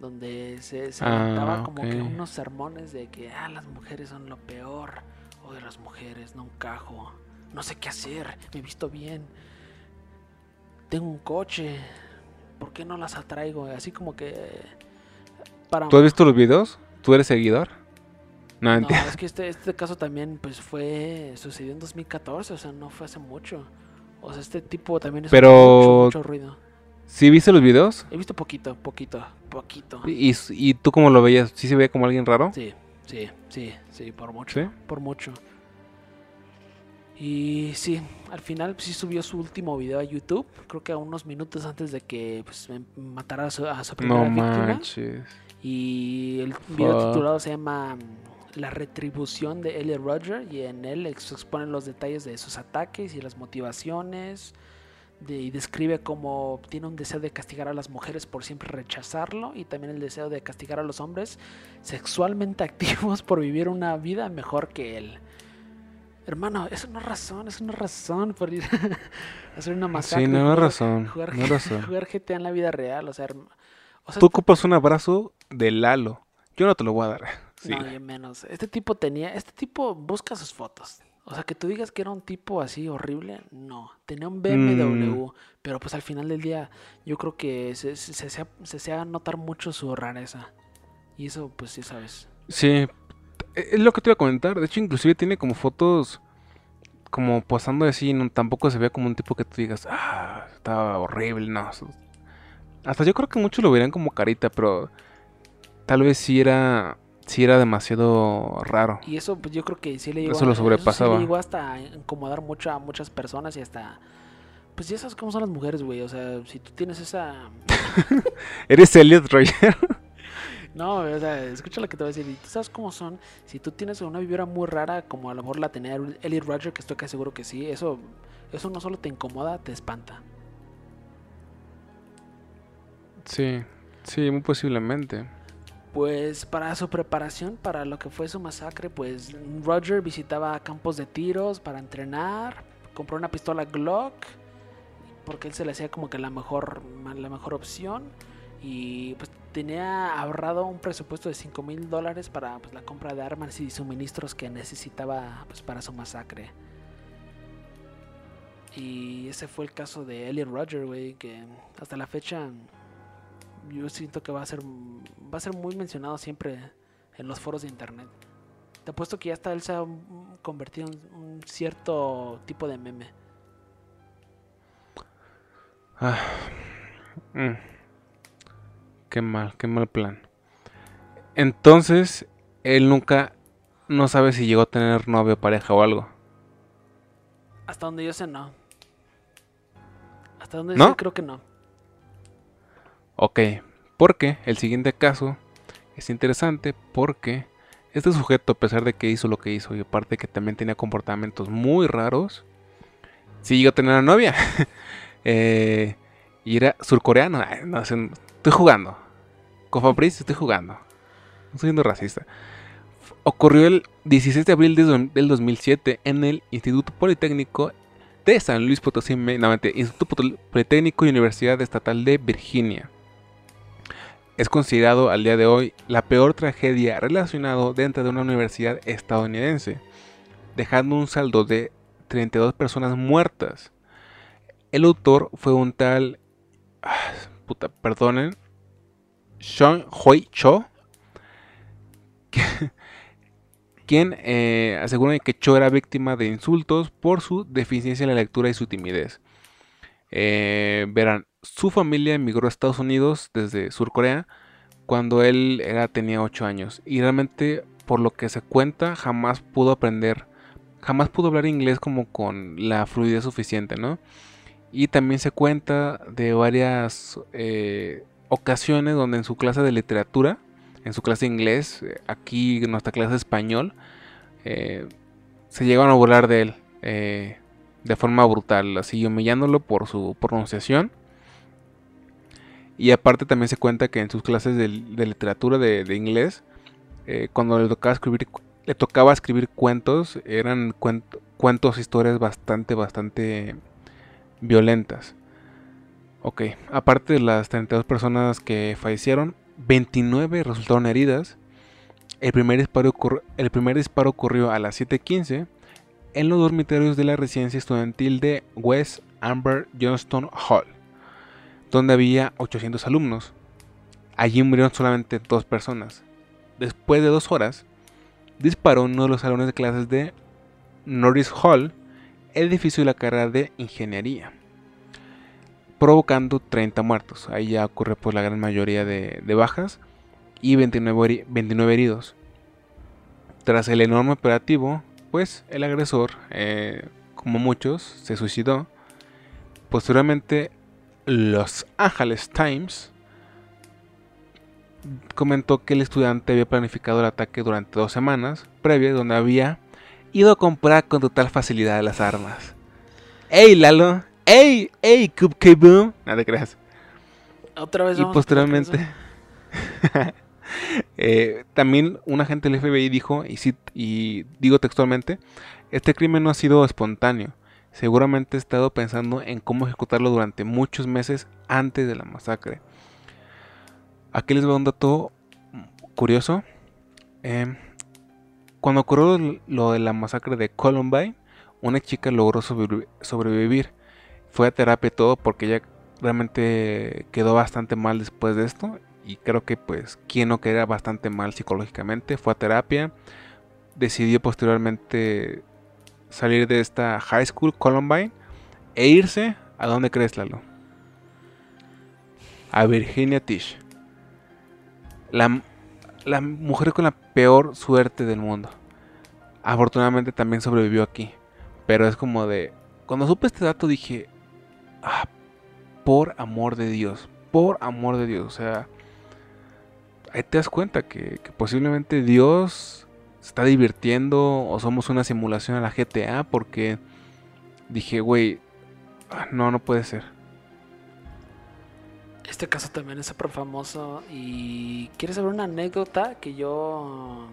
donde se, se Ah, aventaba como que unos sermones de que ah, las mujeres son lo peor, o de las mujeres, no encajo, no sé qué hacer, me he visto bien, tengo un coche, ¿por qué no las atraigo? Así como que para ¿Tú has visto los videos? ¿Tú eres seguidor? No, no, entiendo. es que este, este caso también pues fue sucedió en 2014, o sea, no fue hace mucho. O sea, este tipo también es Pero- mucho, mucho ruido. ¿Sí viste los videos? He visto poquito, poquito, poquito. ¿Y, y tú cómo lo veías? ¿Sí se veía como alguien raro? Sí, sí, sí, sí, por mucho. ¿Sí? Por mucho. Y sí, al final pues, sí subió su último video a YouTube, creo que a unos minutos antes de que pues, matara a su, a su primera No víctima. manches. Y el video titulado se llama mm, La retribución de Elliot Roger y en él ex- exponen los detalles de sus ataques y las motivaciones de- y describe cómo tiene un deseo de castigar a las mujeres por siempre rechazarlo y también el deseo de castigar a los hombres sexualmente activos por vivir una vida mejor que él. Hermano, eso no es razón, eso no es razón por ir a hacer una masacre. Sí, no, es razón. Jugar, No razón. jugar GTA en la vida real, o sea, herm- o sea, Tú ocupas un abrazo de Lalo. Yo no te lo voy a dar. Sí. No, yo menos. Este tipo tenía, este tipo busca sus fotos. O sea, que tú digas que era un tipo así horrible, no. Tenía un BMW, pero pues al final del día yo creo que se, se, se, notar mucho su rareza. Y eso, pues sí sabes. Sí, e- es lo que te iba a comentar. De hecho, inclusive tiene como fotos como posando así. No, tampoco se ve como un tipo que tú digas, ah, estaba horrible. No, hasta yo creo que muchos lo verían como carita, pero tal vez sí era, sí era demasiado raro. Y eso, pues yo creo que sí le llegó, Eso lo a- sí sobrepasaba. le llegó hasta incomodar mucho a muchas personas y hasta... Pues ya sabes cómo son las mujeres, güey. O sea, si tú tienes esa... ¿Eres Elliot Roger? No, o sea, escucha lo que te voy a decir. Y tú sabes cómo son. Si tú tienes una vibra muy rara, como a lo mejor la tenía Elliot Roger, que estoy casi seguro que sí, eso, eso no solo te incomoda, te espanta. sí, sí, muy posiblemente. Pues para su preparación, para lo que fue su masacre, pues Roger visitaba campos de tiros para entrenar, compró una pistola Glock, porque él se le hacía como que la mejor, la mejor opción, y pues tenía ahorrado un presupuesto de 5 mil dólares para pues, la compra de armas y suministros que necesitaba pues, para su masacre. Y ese fue el caso de Elliot Roger, güey, que hasta la fecha yo siento que va a ser va a ser muy mencionado siempre en los foros de internet. Te apuesto que ya hasta él se ha convertido en un cierto tipo de meme. Ah, mm. Qué mal, qué mal plan. Entonces, él nunca no sabe si llegó a tener novio, pareja o algo. Hasta donde yo sé, no. Hasta donde yo sé, creo que no. Ok, porque el siguiente caso es interesante porque este sujeto, a pesar de que hizo lo que hizo y aparte que también tenía comportamientos muy raros, sí llegó a tener una novia. eh, y era surcoreano. no, estoy jugando. Con Fabrice estoy jugando. No estoy siendo racista. Ocurrió el 16 de abril del 2007 en el Instituto Politécnico de San Luis Potosí, Instituto Politécnico y Universidad Estatal de Virginia es considerado al día de hoy la peor tragedia relacionada dentro de una universidad estadounidense, dejando un saldo de 32 personas muertas. El autor fue un tal, ah, puta, perdonen, Sean Hoi Cho, quien eh, asegura que Cho era víctima de insultos por su deficiencia en la lectura y su timidez. Eh, verán, su familia emigró a Estados Unidos desde Surcorea cuando él era, tenía 8 años. Y realmente, por lo que se cuenta, jamás pudo aprender, jamás pudo hablar inglés como con la fluidez suficiente, ¿no? Y también se cuenta de varias eh, ocasiones donde en su clase de literatura, en su clase de inglés, eh, aquí en nuestra clase de español, eh, se llegaron a burlar de él de forma brutal, así humillándolo por su pronunciación y aparte también se cuenta que en sus clases de, literatura de, inglés, eh, cuando le tocaba escribir, le tocaba escribir cuentos, eran cuentos, historias bastante, bastante violentas. Ok, aparte de las 32 personas que fallecieron, 29 resultaron heridas. El primer disparo, el primer disparo ocurrió a las 7.15 en los dormitorios de la residencia estudiantil de West Amber Johnston Hall donde había 800 alumnos. Allí murieron solamente dos personas. Después de dos horas, disparó uno de los salones de clases de Norris Hall, edificio de la carrera de ingeniería, provocando 30 muertos. Ahí ya ocurre pues, la gran mayoría de, bajas y 29, 29, heridos. Tras el enorme operativo, el agresor, eh, como muchos, se suicidó. Posteriormente los Angeles Times comentó que el estudiante había planificado el ataque durante dos semanas previas donde había ido a comprar con total facilidad las armas. ¡Ey, Lalo! ¡Ey! ¡Ey, Cupcake Boom! Nada te creas. Otra vez. Y posteriormente. Eh, también un agente del FBI dijo, y, digo textualmente, este crimen no ha sido espontáneo seguramente he estado pensando en cómo ejecutarlo durante muchos meses antes de la masacre. Aquí les voy a un dato curioso. Em, cuando ocurrió lo de la masacre de Columbine, una chica logró sobrevivir. Fue a terapia y todo porque ella realmente quedó bastante mal después de esto. Y creo que pues quien no quedara bastante mal psicológicamente fue a terapia. Decidió posteriormente salir de esta high school Columbine e irse a dónde crees, Lalo? A Virginia Tish. La, la mujer con la peor suerte del mundo. Afortunadamente también sobrevivió aquí. Pero es como de... Cuando supe este dato dije... Ah, por amor de Dios. Por amor de Dios. O sea... Ahí te das cuenta que, posiblemente Dios está divirtiendo o somos una simulación a la GTA porque dije, güey, ah, no, no puede ser. Este caso también es súper famoso y quieres saber una anécdota que yo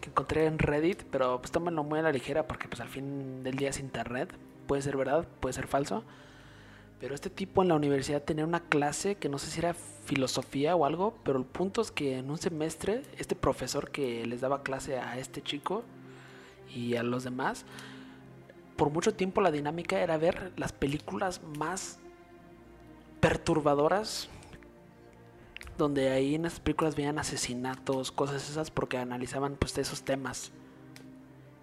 que encontré en Reddit, pero pues tómenlo muy a la ligera porque pues al fin del día es internet, puede ser verdad, puede ser falso. Pero este tipo en la universidad tenía una clase que no sé si era filosofía o algo, pero el punto es que en un semestre este profesor que les daba clase a este chico y a los demás por mucho tiempo la dinámica era ver las películas más perturbadoras donde ahí en las películas veían asesinatos, cosas esas porque analizaban pues esos temas.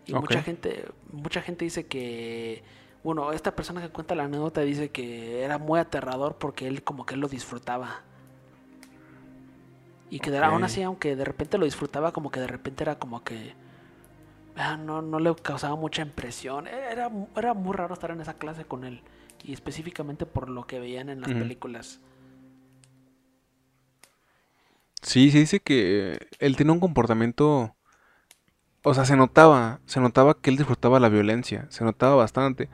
Y mucha gente mucha gente dice que bueno, esta persona que cuenta la anécdota dice que era muy aterrador porque él como que él lo disfrutaba. Y que aún así, aunque de repente lo disfrutaba, como que de repente era como que ah, no, no le causaba mucha impresión. Era, era muy raro estar en esa clase con él. Y específicamente por lo que veían en las películas. Sí, se dice que él tiene un comportamiento. O sea, se notaba. Se notaba que él disfrutaba la violencia. Se notaba bastante.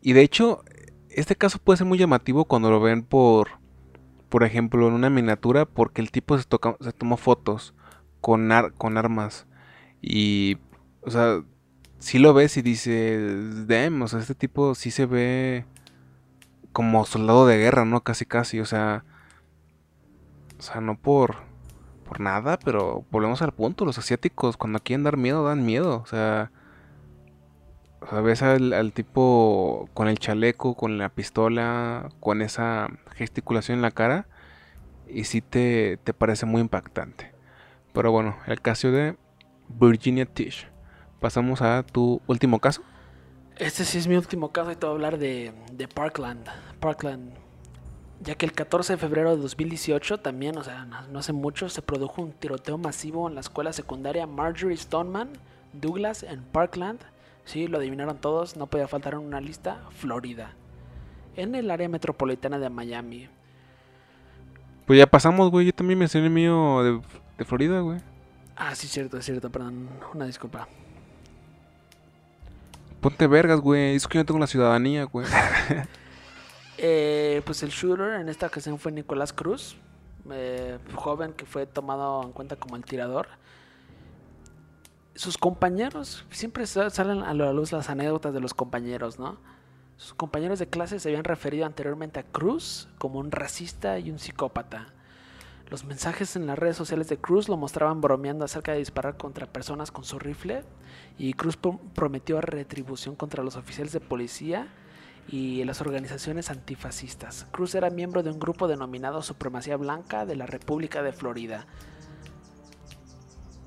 Y de hecho, este caso puede ser muy llamativo cuando lo ven por. Por ejemplo, en una miniatura. Porque el tipo se, toca, se tomó fotos con, con armas. Y o sea, si lo ves y dices, damn, o sea, este tipo sí se ve como soldado de guerra, ¿no? Casi, casi, o sea, o sea, no por, por nada, pero volvemos al punto, los asiáticos cuando quieren dar miedo, dan miedo, o sea, o sea ves al, tipo con el chaleco, con la pistola, con esa gesticulación en la cara, y sí te, te parece muy impactante. Pero bueno, el caso de Virginia Tish pasamos a tu último caso. Este sí es mi último caso y te voy a hablar de, Parkland. Parkland. Ya que el 14 de febrero de 2018 también, o sea, no, hace mucho, se produjo un tiroteo masivo en la escuela secundaria Marjorie Stoneman Douglas en Parkland. Sí, lo adivinaron todos, no podía faltar en una lista, Florida. En el área metropolitana de Miami. Pues ya pasamos, güey. Yo también me el mío de, de Florida, güey. Ah, sí, cierto, es cierto, perdón. Una disculpa. Ponte vergas, güey. Es que yo no tengo la ciudadanía, güey. eh, pues el shooter en esta ocasión fue Nicolás Cruz, eh, joven que fue tomado en cuenta como el tirador. Sus compañeros, siempre salen a la luz las anécdotas de los compañeros, ¿no? Sus compañeros de clase se habían referido anteriormente a Cruz como un racista y un psicópata. Los mensajes en las redes sociales de Cruz lo mostraban bromeando acerca de disparar contra personas con su rifle y Cruz prometió retribución contra los oficiales de policía y las organizaciones antifascistas. Cruz era miembro de un grupo denominado Supremacía Blanca de la República de Florida.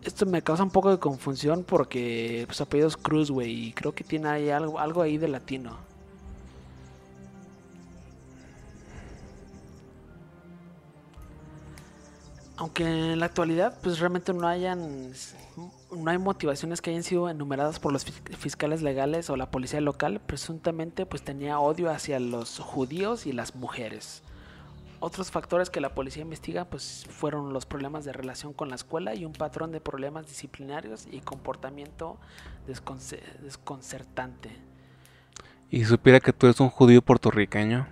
Esto me causa un poco de confusión porque su apellido es Cruz, güey, y creo que tiene ahí algo, algo ahí de latino. aunque en la actualidad pues realmente no hayan no hay motivaciones que hayan sido enumeradas por los fiscales legales o la policía local, presuntamente pues tenía odio hacia los judíos y las mujeres. Otros factores que la policía investiga pues fueron los problemas de relación con la escuela y un patrón de problemas disciplinarios y comportamiento desconcertante. ¿Y supiera que tú eres un judío puertorriqueño?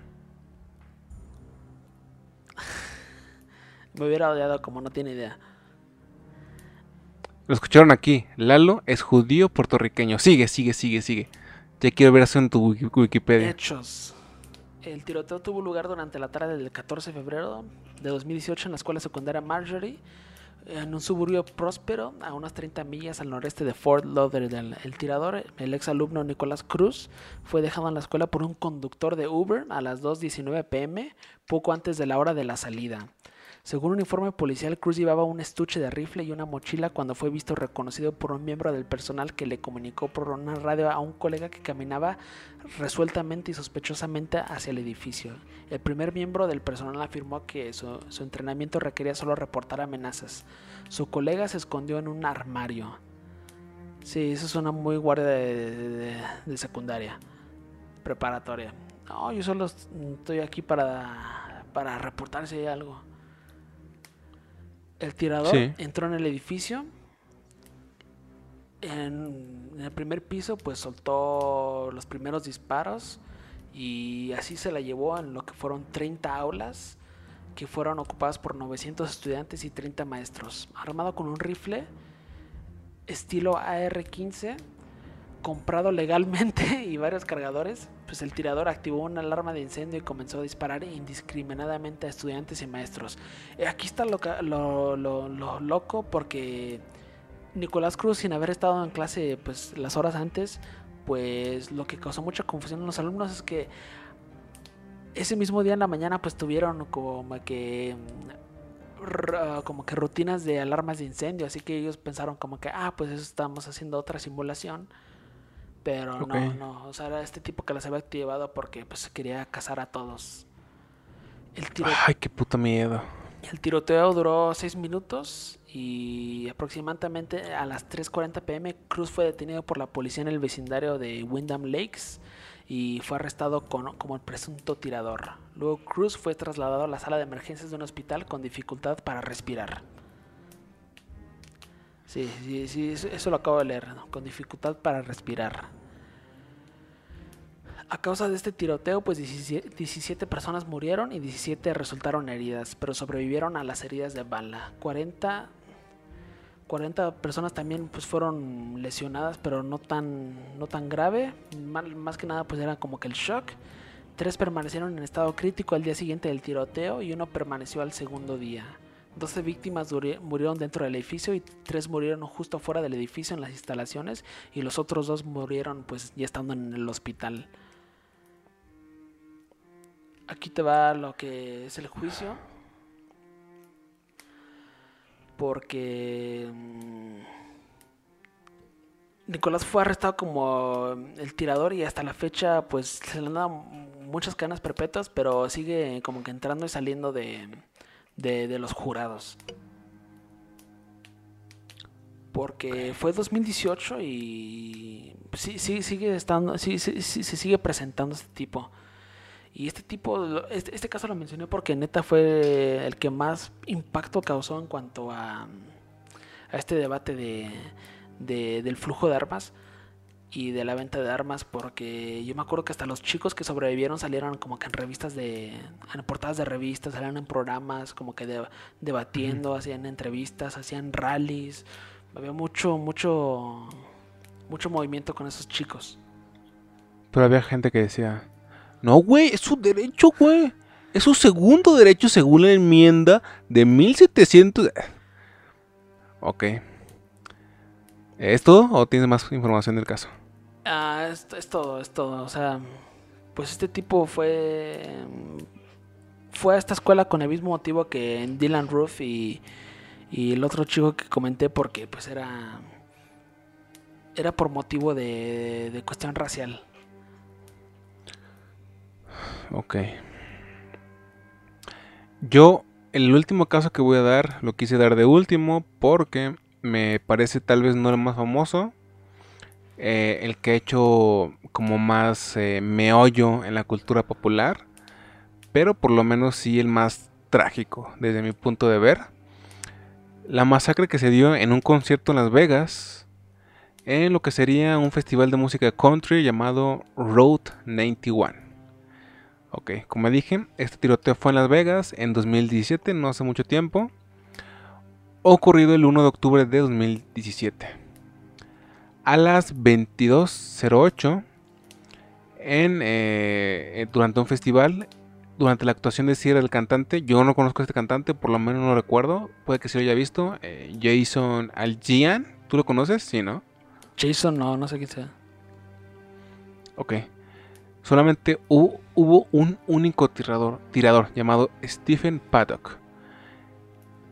Me hubiera odiado como no tiene idea. Lo escucharon aquí. Lalo es judío puertorriqueño. Sigue, sigue, sigue, sigue. Ya quiero ver eso en tu Wikipedia. Hechos. El tiroteo tuvo lugar durante la tarde del 14 de febrero de 2018 en la escuela secundaria Marjorie, en un suburbio próspero a unas 30 millas al noreste de Fort Lauderdale. El tirador, el ex alumno Nicolás Cruz, fue dejado en la escuela por un conductor de Uber a las 2.19 pm, poco antes de la hora de la salida. Según un informe policial, Cruz llevaba un estuche de rifle y una mochila cuando fue visto reconocido por un miembro del personal que le comunicó por una radio a un colega que caminaba resueltamente y sospechosamente hacia el edificio. El primer miembro del personal afirmó que su, entrenamiento requería solo reportar amenazas. Su colega se escondió en un armario. Sí, eso suena muy guardia de, secundaria, preparatoria. No, yo solo estoy aquí para, para reportar si hay algo. El tirador entró en el edificio. En, el primer piso, pues soltó los primeros disparos. Y así se la llevó en lo que fueron 30 aulas que fueron ocupadas por 900 estudiantes y 30 maestros. Armado con un rifle estilo AR-15 comprado legalmente y varios cargadores, pues el tirador activó una alarma de incendio y comenzó a disparar indiscriminadamente a estudiantes y maestros. Eh, aquí está lo, lo, loco porque Nicolás Cruz, sin haber estado en clase pues las horas antes, pues lo que causó mucha confusión en los alumnos es que ese mismo día en la mañana pues tuvieron como que como que rutinas de alarmas de incendio, así que ellos pensaron como que, ah, pues eso estamos haciendo otra simulación. Pero no, no, o sea, era este tipo que las había activado porque pues quería cazar a todos. El Ay, qué puta miedo. El tiroteo duró seis minutos y aproximadamente a las 3.40 pm Cruz fue detenido por la policía en el vecindario de Windham Lakes y fue arrestado como el presunto tirador. Luego Cruz fue trasladado a la sala de emergencias de un hospital con dificultad para respirar. Sí, sí, sí, eso, lo acabo de leer, con dificultad para respirar. A causa de este tiroteo, pues 17, personas murieron y 17 resultaron heridas, pero sobrevivieron a las heridas de bala. 40 40 personas también pues fueron lesionadas, pero no tan, no tan grave. Más, que nada pues era como que el shock. Tres permanecieron en estado crítico al día siguiente del tiroteo y uno permaneció al segundo día. 12 víctimas murieron dentro del edificio y tres murieron justo fuera del edificio en las instalaciones y los otros dos murieron pues ya estando en el hospital. Aquí te va lo que es el juicio porque mm, Nicolás fue arrestado como el tirador y hasta la fecha pues se le han dado muchas cadenas perpetuas, pero sigue como que entrando y saliendo de, de, los jurados. Porque fue 2018 y sí, sí sigue estando, sí, sí, sí, se sigue presentando este tipo. Y este tipo, este, este, caso lo mencioné porque neta fue el que más impacto causó en cuanto a, a este debate de, del flujo de armas y de la venta de armas porque yo me acuerdo que hasta los chicos que sobrevivieron salieron como que en revistas de en portadas de revistas salieron en programas como que debatiendo hacían entrevistas hacían rallies había mucho mucho mucho movimiento con esos chicos pero había gente que decía no, güey, es su derecho, güey. Es su segundo derecho según la enmienda de 1700. Ok. ¿Es todo o tienes más información del caso? Ah, es, es todo, es todo. O sea, pues este tipo fue. Fue a esta escuela con el mismo motivo que Dylan Roof y, y el otro chico que comenté, porque pues era. Era por motivo de, de cuestión racial. Ok. Yo, el último caso que voy a dar, lo quise dar de último porque me parece tal vez no el más famoso. Eh, el que ha hecho como más eh, meollo en la cultura popular. Pero por lo menos sí el más trágico desde mi punto de ver. La masacre que se dio en un concierto en Las Vegas. En lo que sería un festival de música country llamado Road 91. Ok, como dije, este tiroteo fue en Las Vegas en 2017, no hace mucho tiempo. Ocurrido el 1 de octubre de 2017. A las 22.08, en, eh, durante un festival, durante la actuación de cierre del cantante, yo no conozco a este cantante, por lo menos no lo recuerdo, puede que se lo haya visto, eh, Jason Algian, ¿tú lo conoces? Sí, ¿no? Jason, no, no sé quién sea. Ok solamente hubo, un único tirador, tirador llamado Stephen Paddock,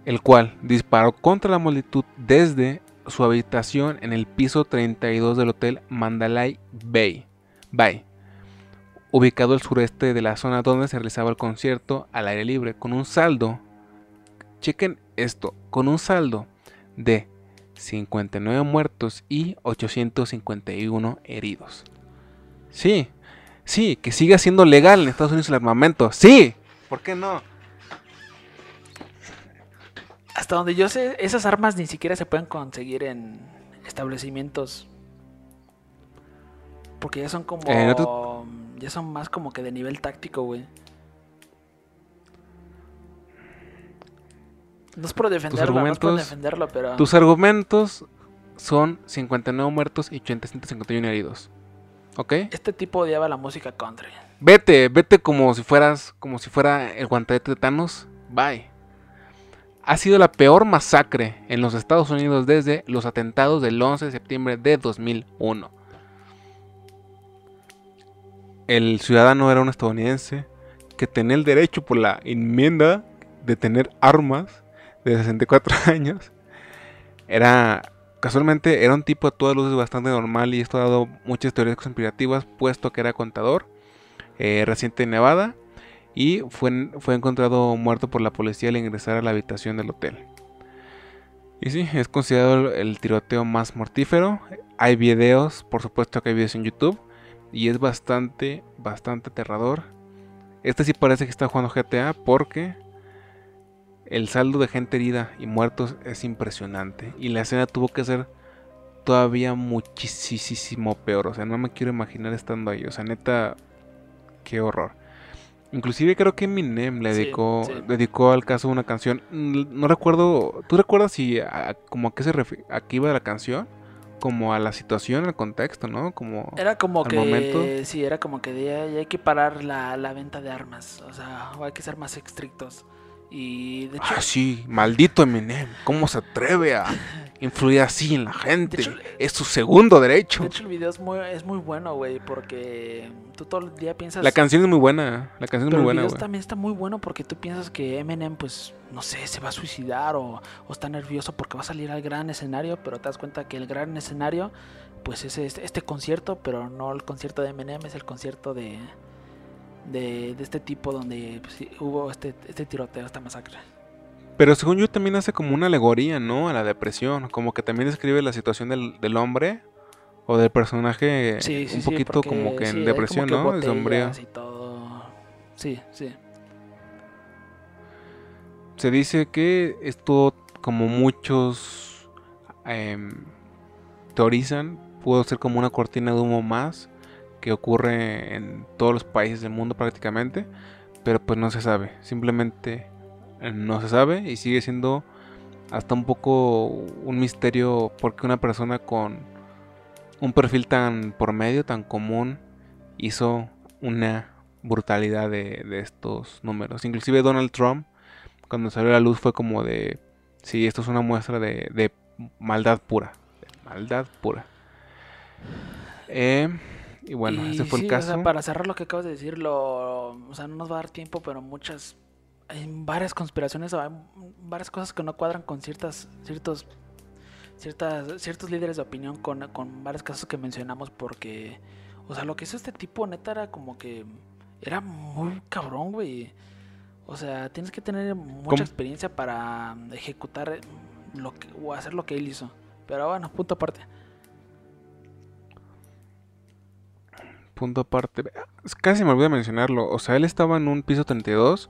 el cual disparó contra la multitud desde su habitación en el piso 32 del hotel Mandalay Bay, Bay, ubicado al sureste de la zona donde se realizaba el concierto al aire libre, con un saldo, chequen esto, con un saldo de 59 muertos y 851 heridos. Sí, Sí, que siga siendo legal en Estados Unidos el armamento. Sí, ¿por qué no? Hasta donde yo sé, esas armas ni siquiera se pueden conseguir en establecimientos. Porque ya son como. Eh, ya son más como que de nivel táctico, güey. No es por defenderlo, no es por defenderlo, pero. Tus argumentos son 59 muertos y 851 heridos. Este tipo odiaba la música country. Vete, vete como si fueras, como si fuera el guantelete de Thanos. Bye. Ha sido la peor masacre en los Estados Unidos desde los atentados del 11 de septiembre de 2001. el ciudadano era un estadounidense que tenía el derecho por la enmienda de tener armas de 64 años. Era, casualmente, era un tipo a todas luces bastante normal y esto ha dado muchas teorías conspirativas, puesto que era contador, eh, reciente en Nevada, y fue, fue encontrado muerto por la policía al ingresar a la habitación del hotel. Y sí, es considerado el tiroteo más mortífero. Hay videos, por supuesto que hay videos en YouTube. Y es bastante, bastante aterrador. Este sí parece que está jugando GTA porque el saldo de gente herida y muertos es impresionante. Y la escena tuvo que ser todavía muchísimo peor. O sea, no me quiero imaginar estando ahí. O sea, neta, qué horror. Inclusive creo que Eminem le dedicó, dedicó al caso una canción. No recuerdo, ¿tú recuerdas si a, como a qué se refiere, a qué iba la canción? Como a la situación, al contexto, ¿no? Como era como que sí, era como que ya, hay que parar la, la, venta de armas, o sea, hay que ser más estrictos. Y de hecho, ah, sí, maldito Eminem, ¿cómo se atreve a influir así en la gente. es su segundo derecho. De hecho, el video es muy, es muy bueno, güey, porque tú todo el día piensas... La canción es muy buena, la canción es muy buena, el video también está muy bueno porque tú piensas que Eminem, pues, no sé, se va a suicidar o, o, está nervioso porque va a salir al gran escenario, pero te das cuenta que el gran escenario, pues, es este, este concierto, pero no el concierto de Eminem, es el concierto de... De, de este tipo donde pues, hubo este, este tiroteo, esta masacre. Pero según yo también hace como una alegoría, ¿no? A la depresión. Como que también describe la situación del, del hombre o del personaje un poquito como que en depresión, ¿no? Sombría. Sí, sí. Se dice que esto, como muchos em, teorizan, pudo ser como una cortina de humo más que ocurre en todos los países del mundo prácticamente, pero pues no se sabe. Simplemente no se sabe y sigue siendo hasta un poco un misterio porque una persona con un perfil tan por medio, tan común, hizo una brutalidad de, estos números. Inclusive Donald Trump, cuando salió a la luz, fue como de, sí, esto es una muestra de, maldad pura. maldad pura. Eh, y bueno, ese fue el caso. para cerrar lo que acabas de decir, o sea, no nos va a dar tiempo, pero muchas hay varias conspiraciones, hay varias cosas que no cuadran con ciertas, ciertos, ciertas, ciertos líderes de opinión con, con varios casos que mencionamos porque, o sea, lo que hizo este tipo neta era como que era muy cabrón, güey. O sea, tienes que tener mucha experiencia para ejecutar lo que, o hacer lo que él hizo. Pero bueno, punto aparte. Punto aparte. Casi me olvidé mencionarlo. O sea, él estaba en un piso 32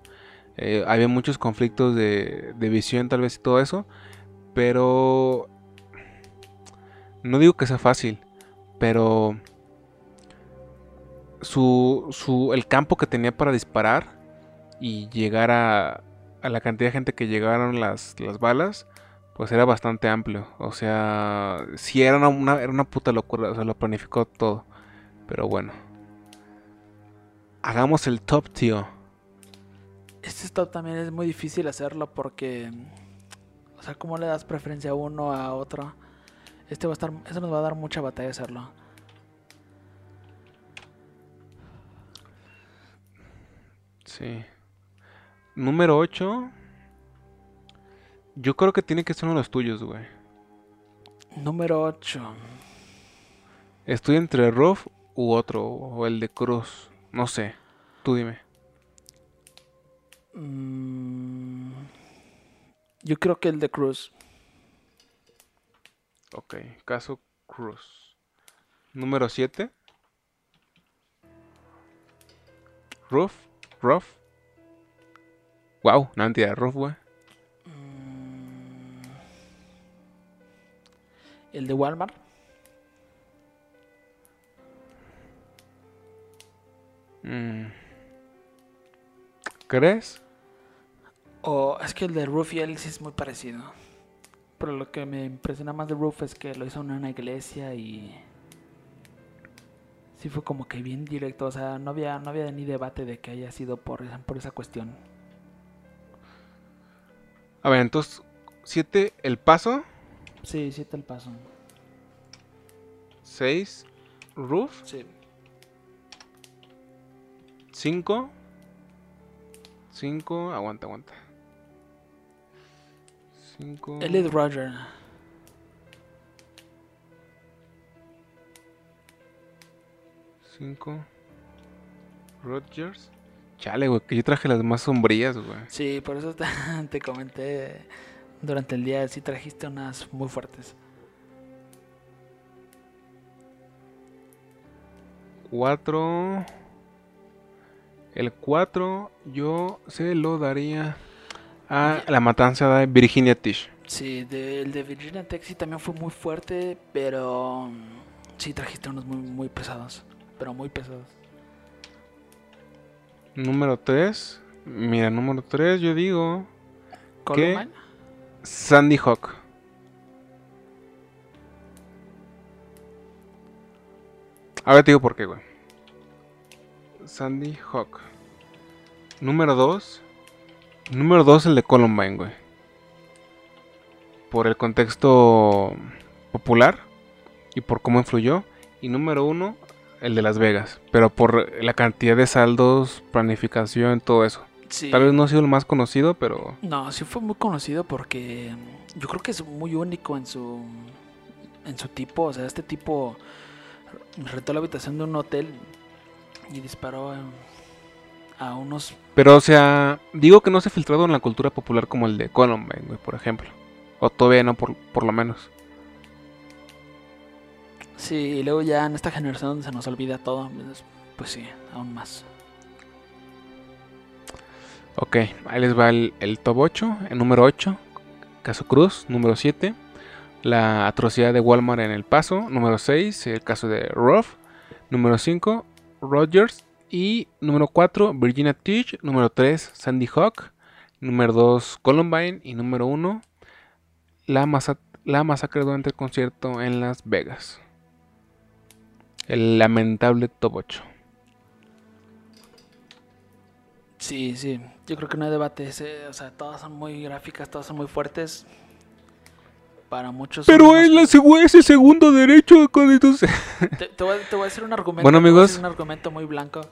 eh, había muchos conflictos de, visión tal vez y todo eso. Pero... No digo que sea fácil. Pero... Su, su, el campo que tenía para disparar y llegar a, a la cantidad de gente que llegaron las, las balas, pues era bastante amplio. O sea, sí era una, era una puta locura, o sea, lo planificó todo. Pero bueno. Hagamos el top, tío. Este stop también es muy difícil hacerlo porque, o sea, ¿cómo le das preferencia a uno a otro? Este va a estar, eso nos va a dar mucha batalla hacerlo. Sí. Número 8. Yo creo que tiene que ser uno de los tuyos, güey. Número 8. Estoy entre Ruff u otro, o el de Cruz. No sé. Tú dime. Mm, yo creo que el de Cruz. Ok, caso Cruz. Número 7. Ruff. Ruff. Wow, no mentira, Ruff, güey. Mm, el de Walmart. Mm. ¿Crees? O es que el de Roof y Alice es muy parecido. Pero lo que me impresiona más de Roof es que lo hizo en una iglesia y. Sí fue como que bien directo. O sea, no había, no había ni debate de que haya sido por esa, por esa cuestión. A ver, entonces. ¿Siete el paso? Sí, siete el paso. ¿Seis? ¿Roof? Sí. 5. 5. Aguanta, aguanta. 5. Elliot Roger. Cinco. Rodgers. Chale, güey, que yo traje las más sombrías, güey. Sí, por eso te, te comenté durante el día. Sí, trajiste unas muy fuertes. Cuatro. El 4 yo se lo daría a la matanza de Virginia Tish. Sí, de- el de Virginia Tech sí también fue muy fuerte, pero mm, sí trajiste unos muy, muy pesados. Pero muy pesados. Número 3. Mira, número 3 yo digo Columbine. Sandy Hawk. Ahora te digo por qué, güey. Sandy Hawk. Número 2. Número 2 el de Columbine, güey. Por el contexto popular y por cómo influyó. Y número 1 el de Las Vegas. Pero por la cantidad de saldos, planificación, todo eso. Sí. Tal vez no ha sido el más conocido, pero No, sí fue muy conocido porque mm, yo creo que es muy único en su en su tipo, o sea, este tipo rentó la habitación de un hotel y disparó a unos Pero, o sea, digo que no se ha filtrado en la cultura popular como el de Columbine, güey, por ejemplo. O todavía no, por, por lo menos. sí, y luego ya en esta generación se nos olvida todo, pues, pues sí, aún más. Ok, ahí les va el, el top 8. El número 8, caso Cruz. Número 7, la atrocidad de Walmart en El Paso. Número 6, el caso de Ruff. Número 5, Rogers. Y número 4, Virginia Teach. Número 3, Sandy Hawk. Número 2, Columbine. Y número 1, la, masa- la masacre durante el concierto en Las Vegas. El lamentable top 8. Sí, sí, yo creo que no hay debate, ese, o sea, todas son muy gráficas, todas son muy fuertes. Para muchos Pero es, la, segu- es el segundo derecho con entonces. Te, te voy, a- te voy a decir un argumento. Bueno, amigos. un argumento muy blanco.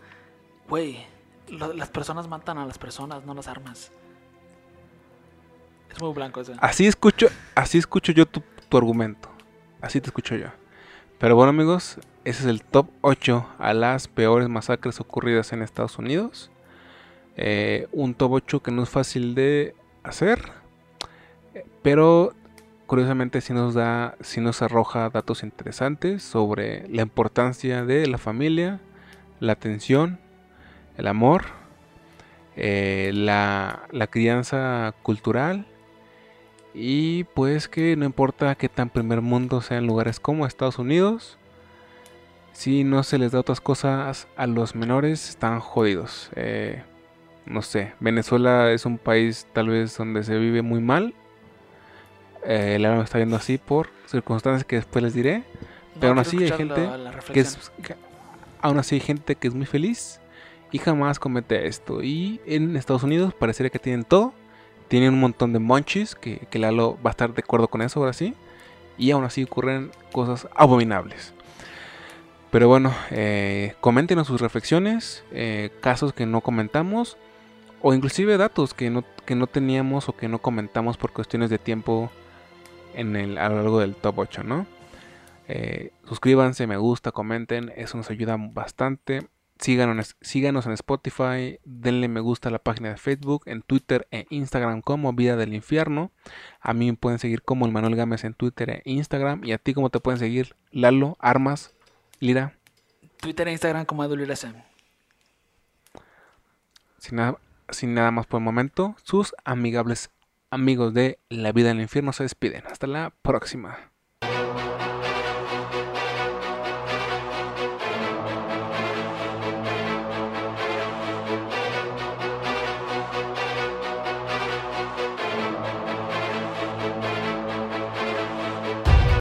Güey, las personas matan a las personas, no las armas. Es muy blanco eso. Así escucho, así escucho yo tu, tu argumento. Así te escucho yo. Pero bueno amigos, ese es el top 8 a las peores masacres ocurridas en Estados Unidos. Eh, un top 8 que no es fácil de hacer. Pero curiosamente sí nos da, sí nos arroja datos interesantes sobre la importancia de la familia, la atención, el amor, eh, la, crianza cultural y pues que no importa que tan primer mundo sean lugares como Estados Unidos, si no se les da otras cosas a los menores, están jodidos. Eh, no sé, Venezuela es un país tal vez donde se vive muy mal. Eh, el me está viendo así por circunstancias que después les diré. pero aún así hay gente la- la que es que aún así hay gente que es muy feliz y jamás comete esto. Y en Estados Unidos parecería que tienen todo. Tienen un montón de monchis que, que Lalo va a estar de acuerdo con eso ahora sí. Y aún así ocurren cosas abominables. Pero bueno eh, coméntenos sus reflexiones eh, casos que no comentamos o inclusive datos que no, que no teníamos o que no comentamos por cuestiones de tiempo en el, a lo largo del top 8 ¿no? Eh, suscríbanse, me gusta, comenten, eso nos ayuda bastante. Síganos, síganos en Spotify, denle me gusta a la página de Facebook, en Twitter e Instagram como Vida del Infierno. A mí me pueden seguir como el Manuel Gámez en Twitter e Instagram. Y a ti, ¿cómo te pueden seguir? Lalo, Armas, Lira. Twitter e Instagram como EduLiraSem. Sin nada, sin nada más por el momento, sus amigables amigos de La Vida del Infierno se despiden. Hasta la próxima.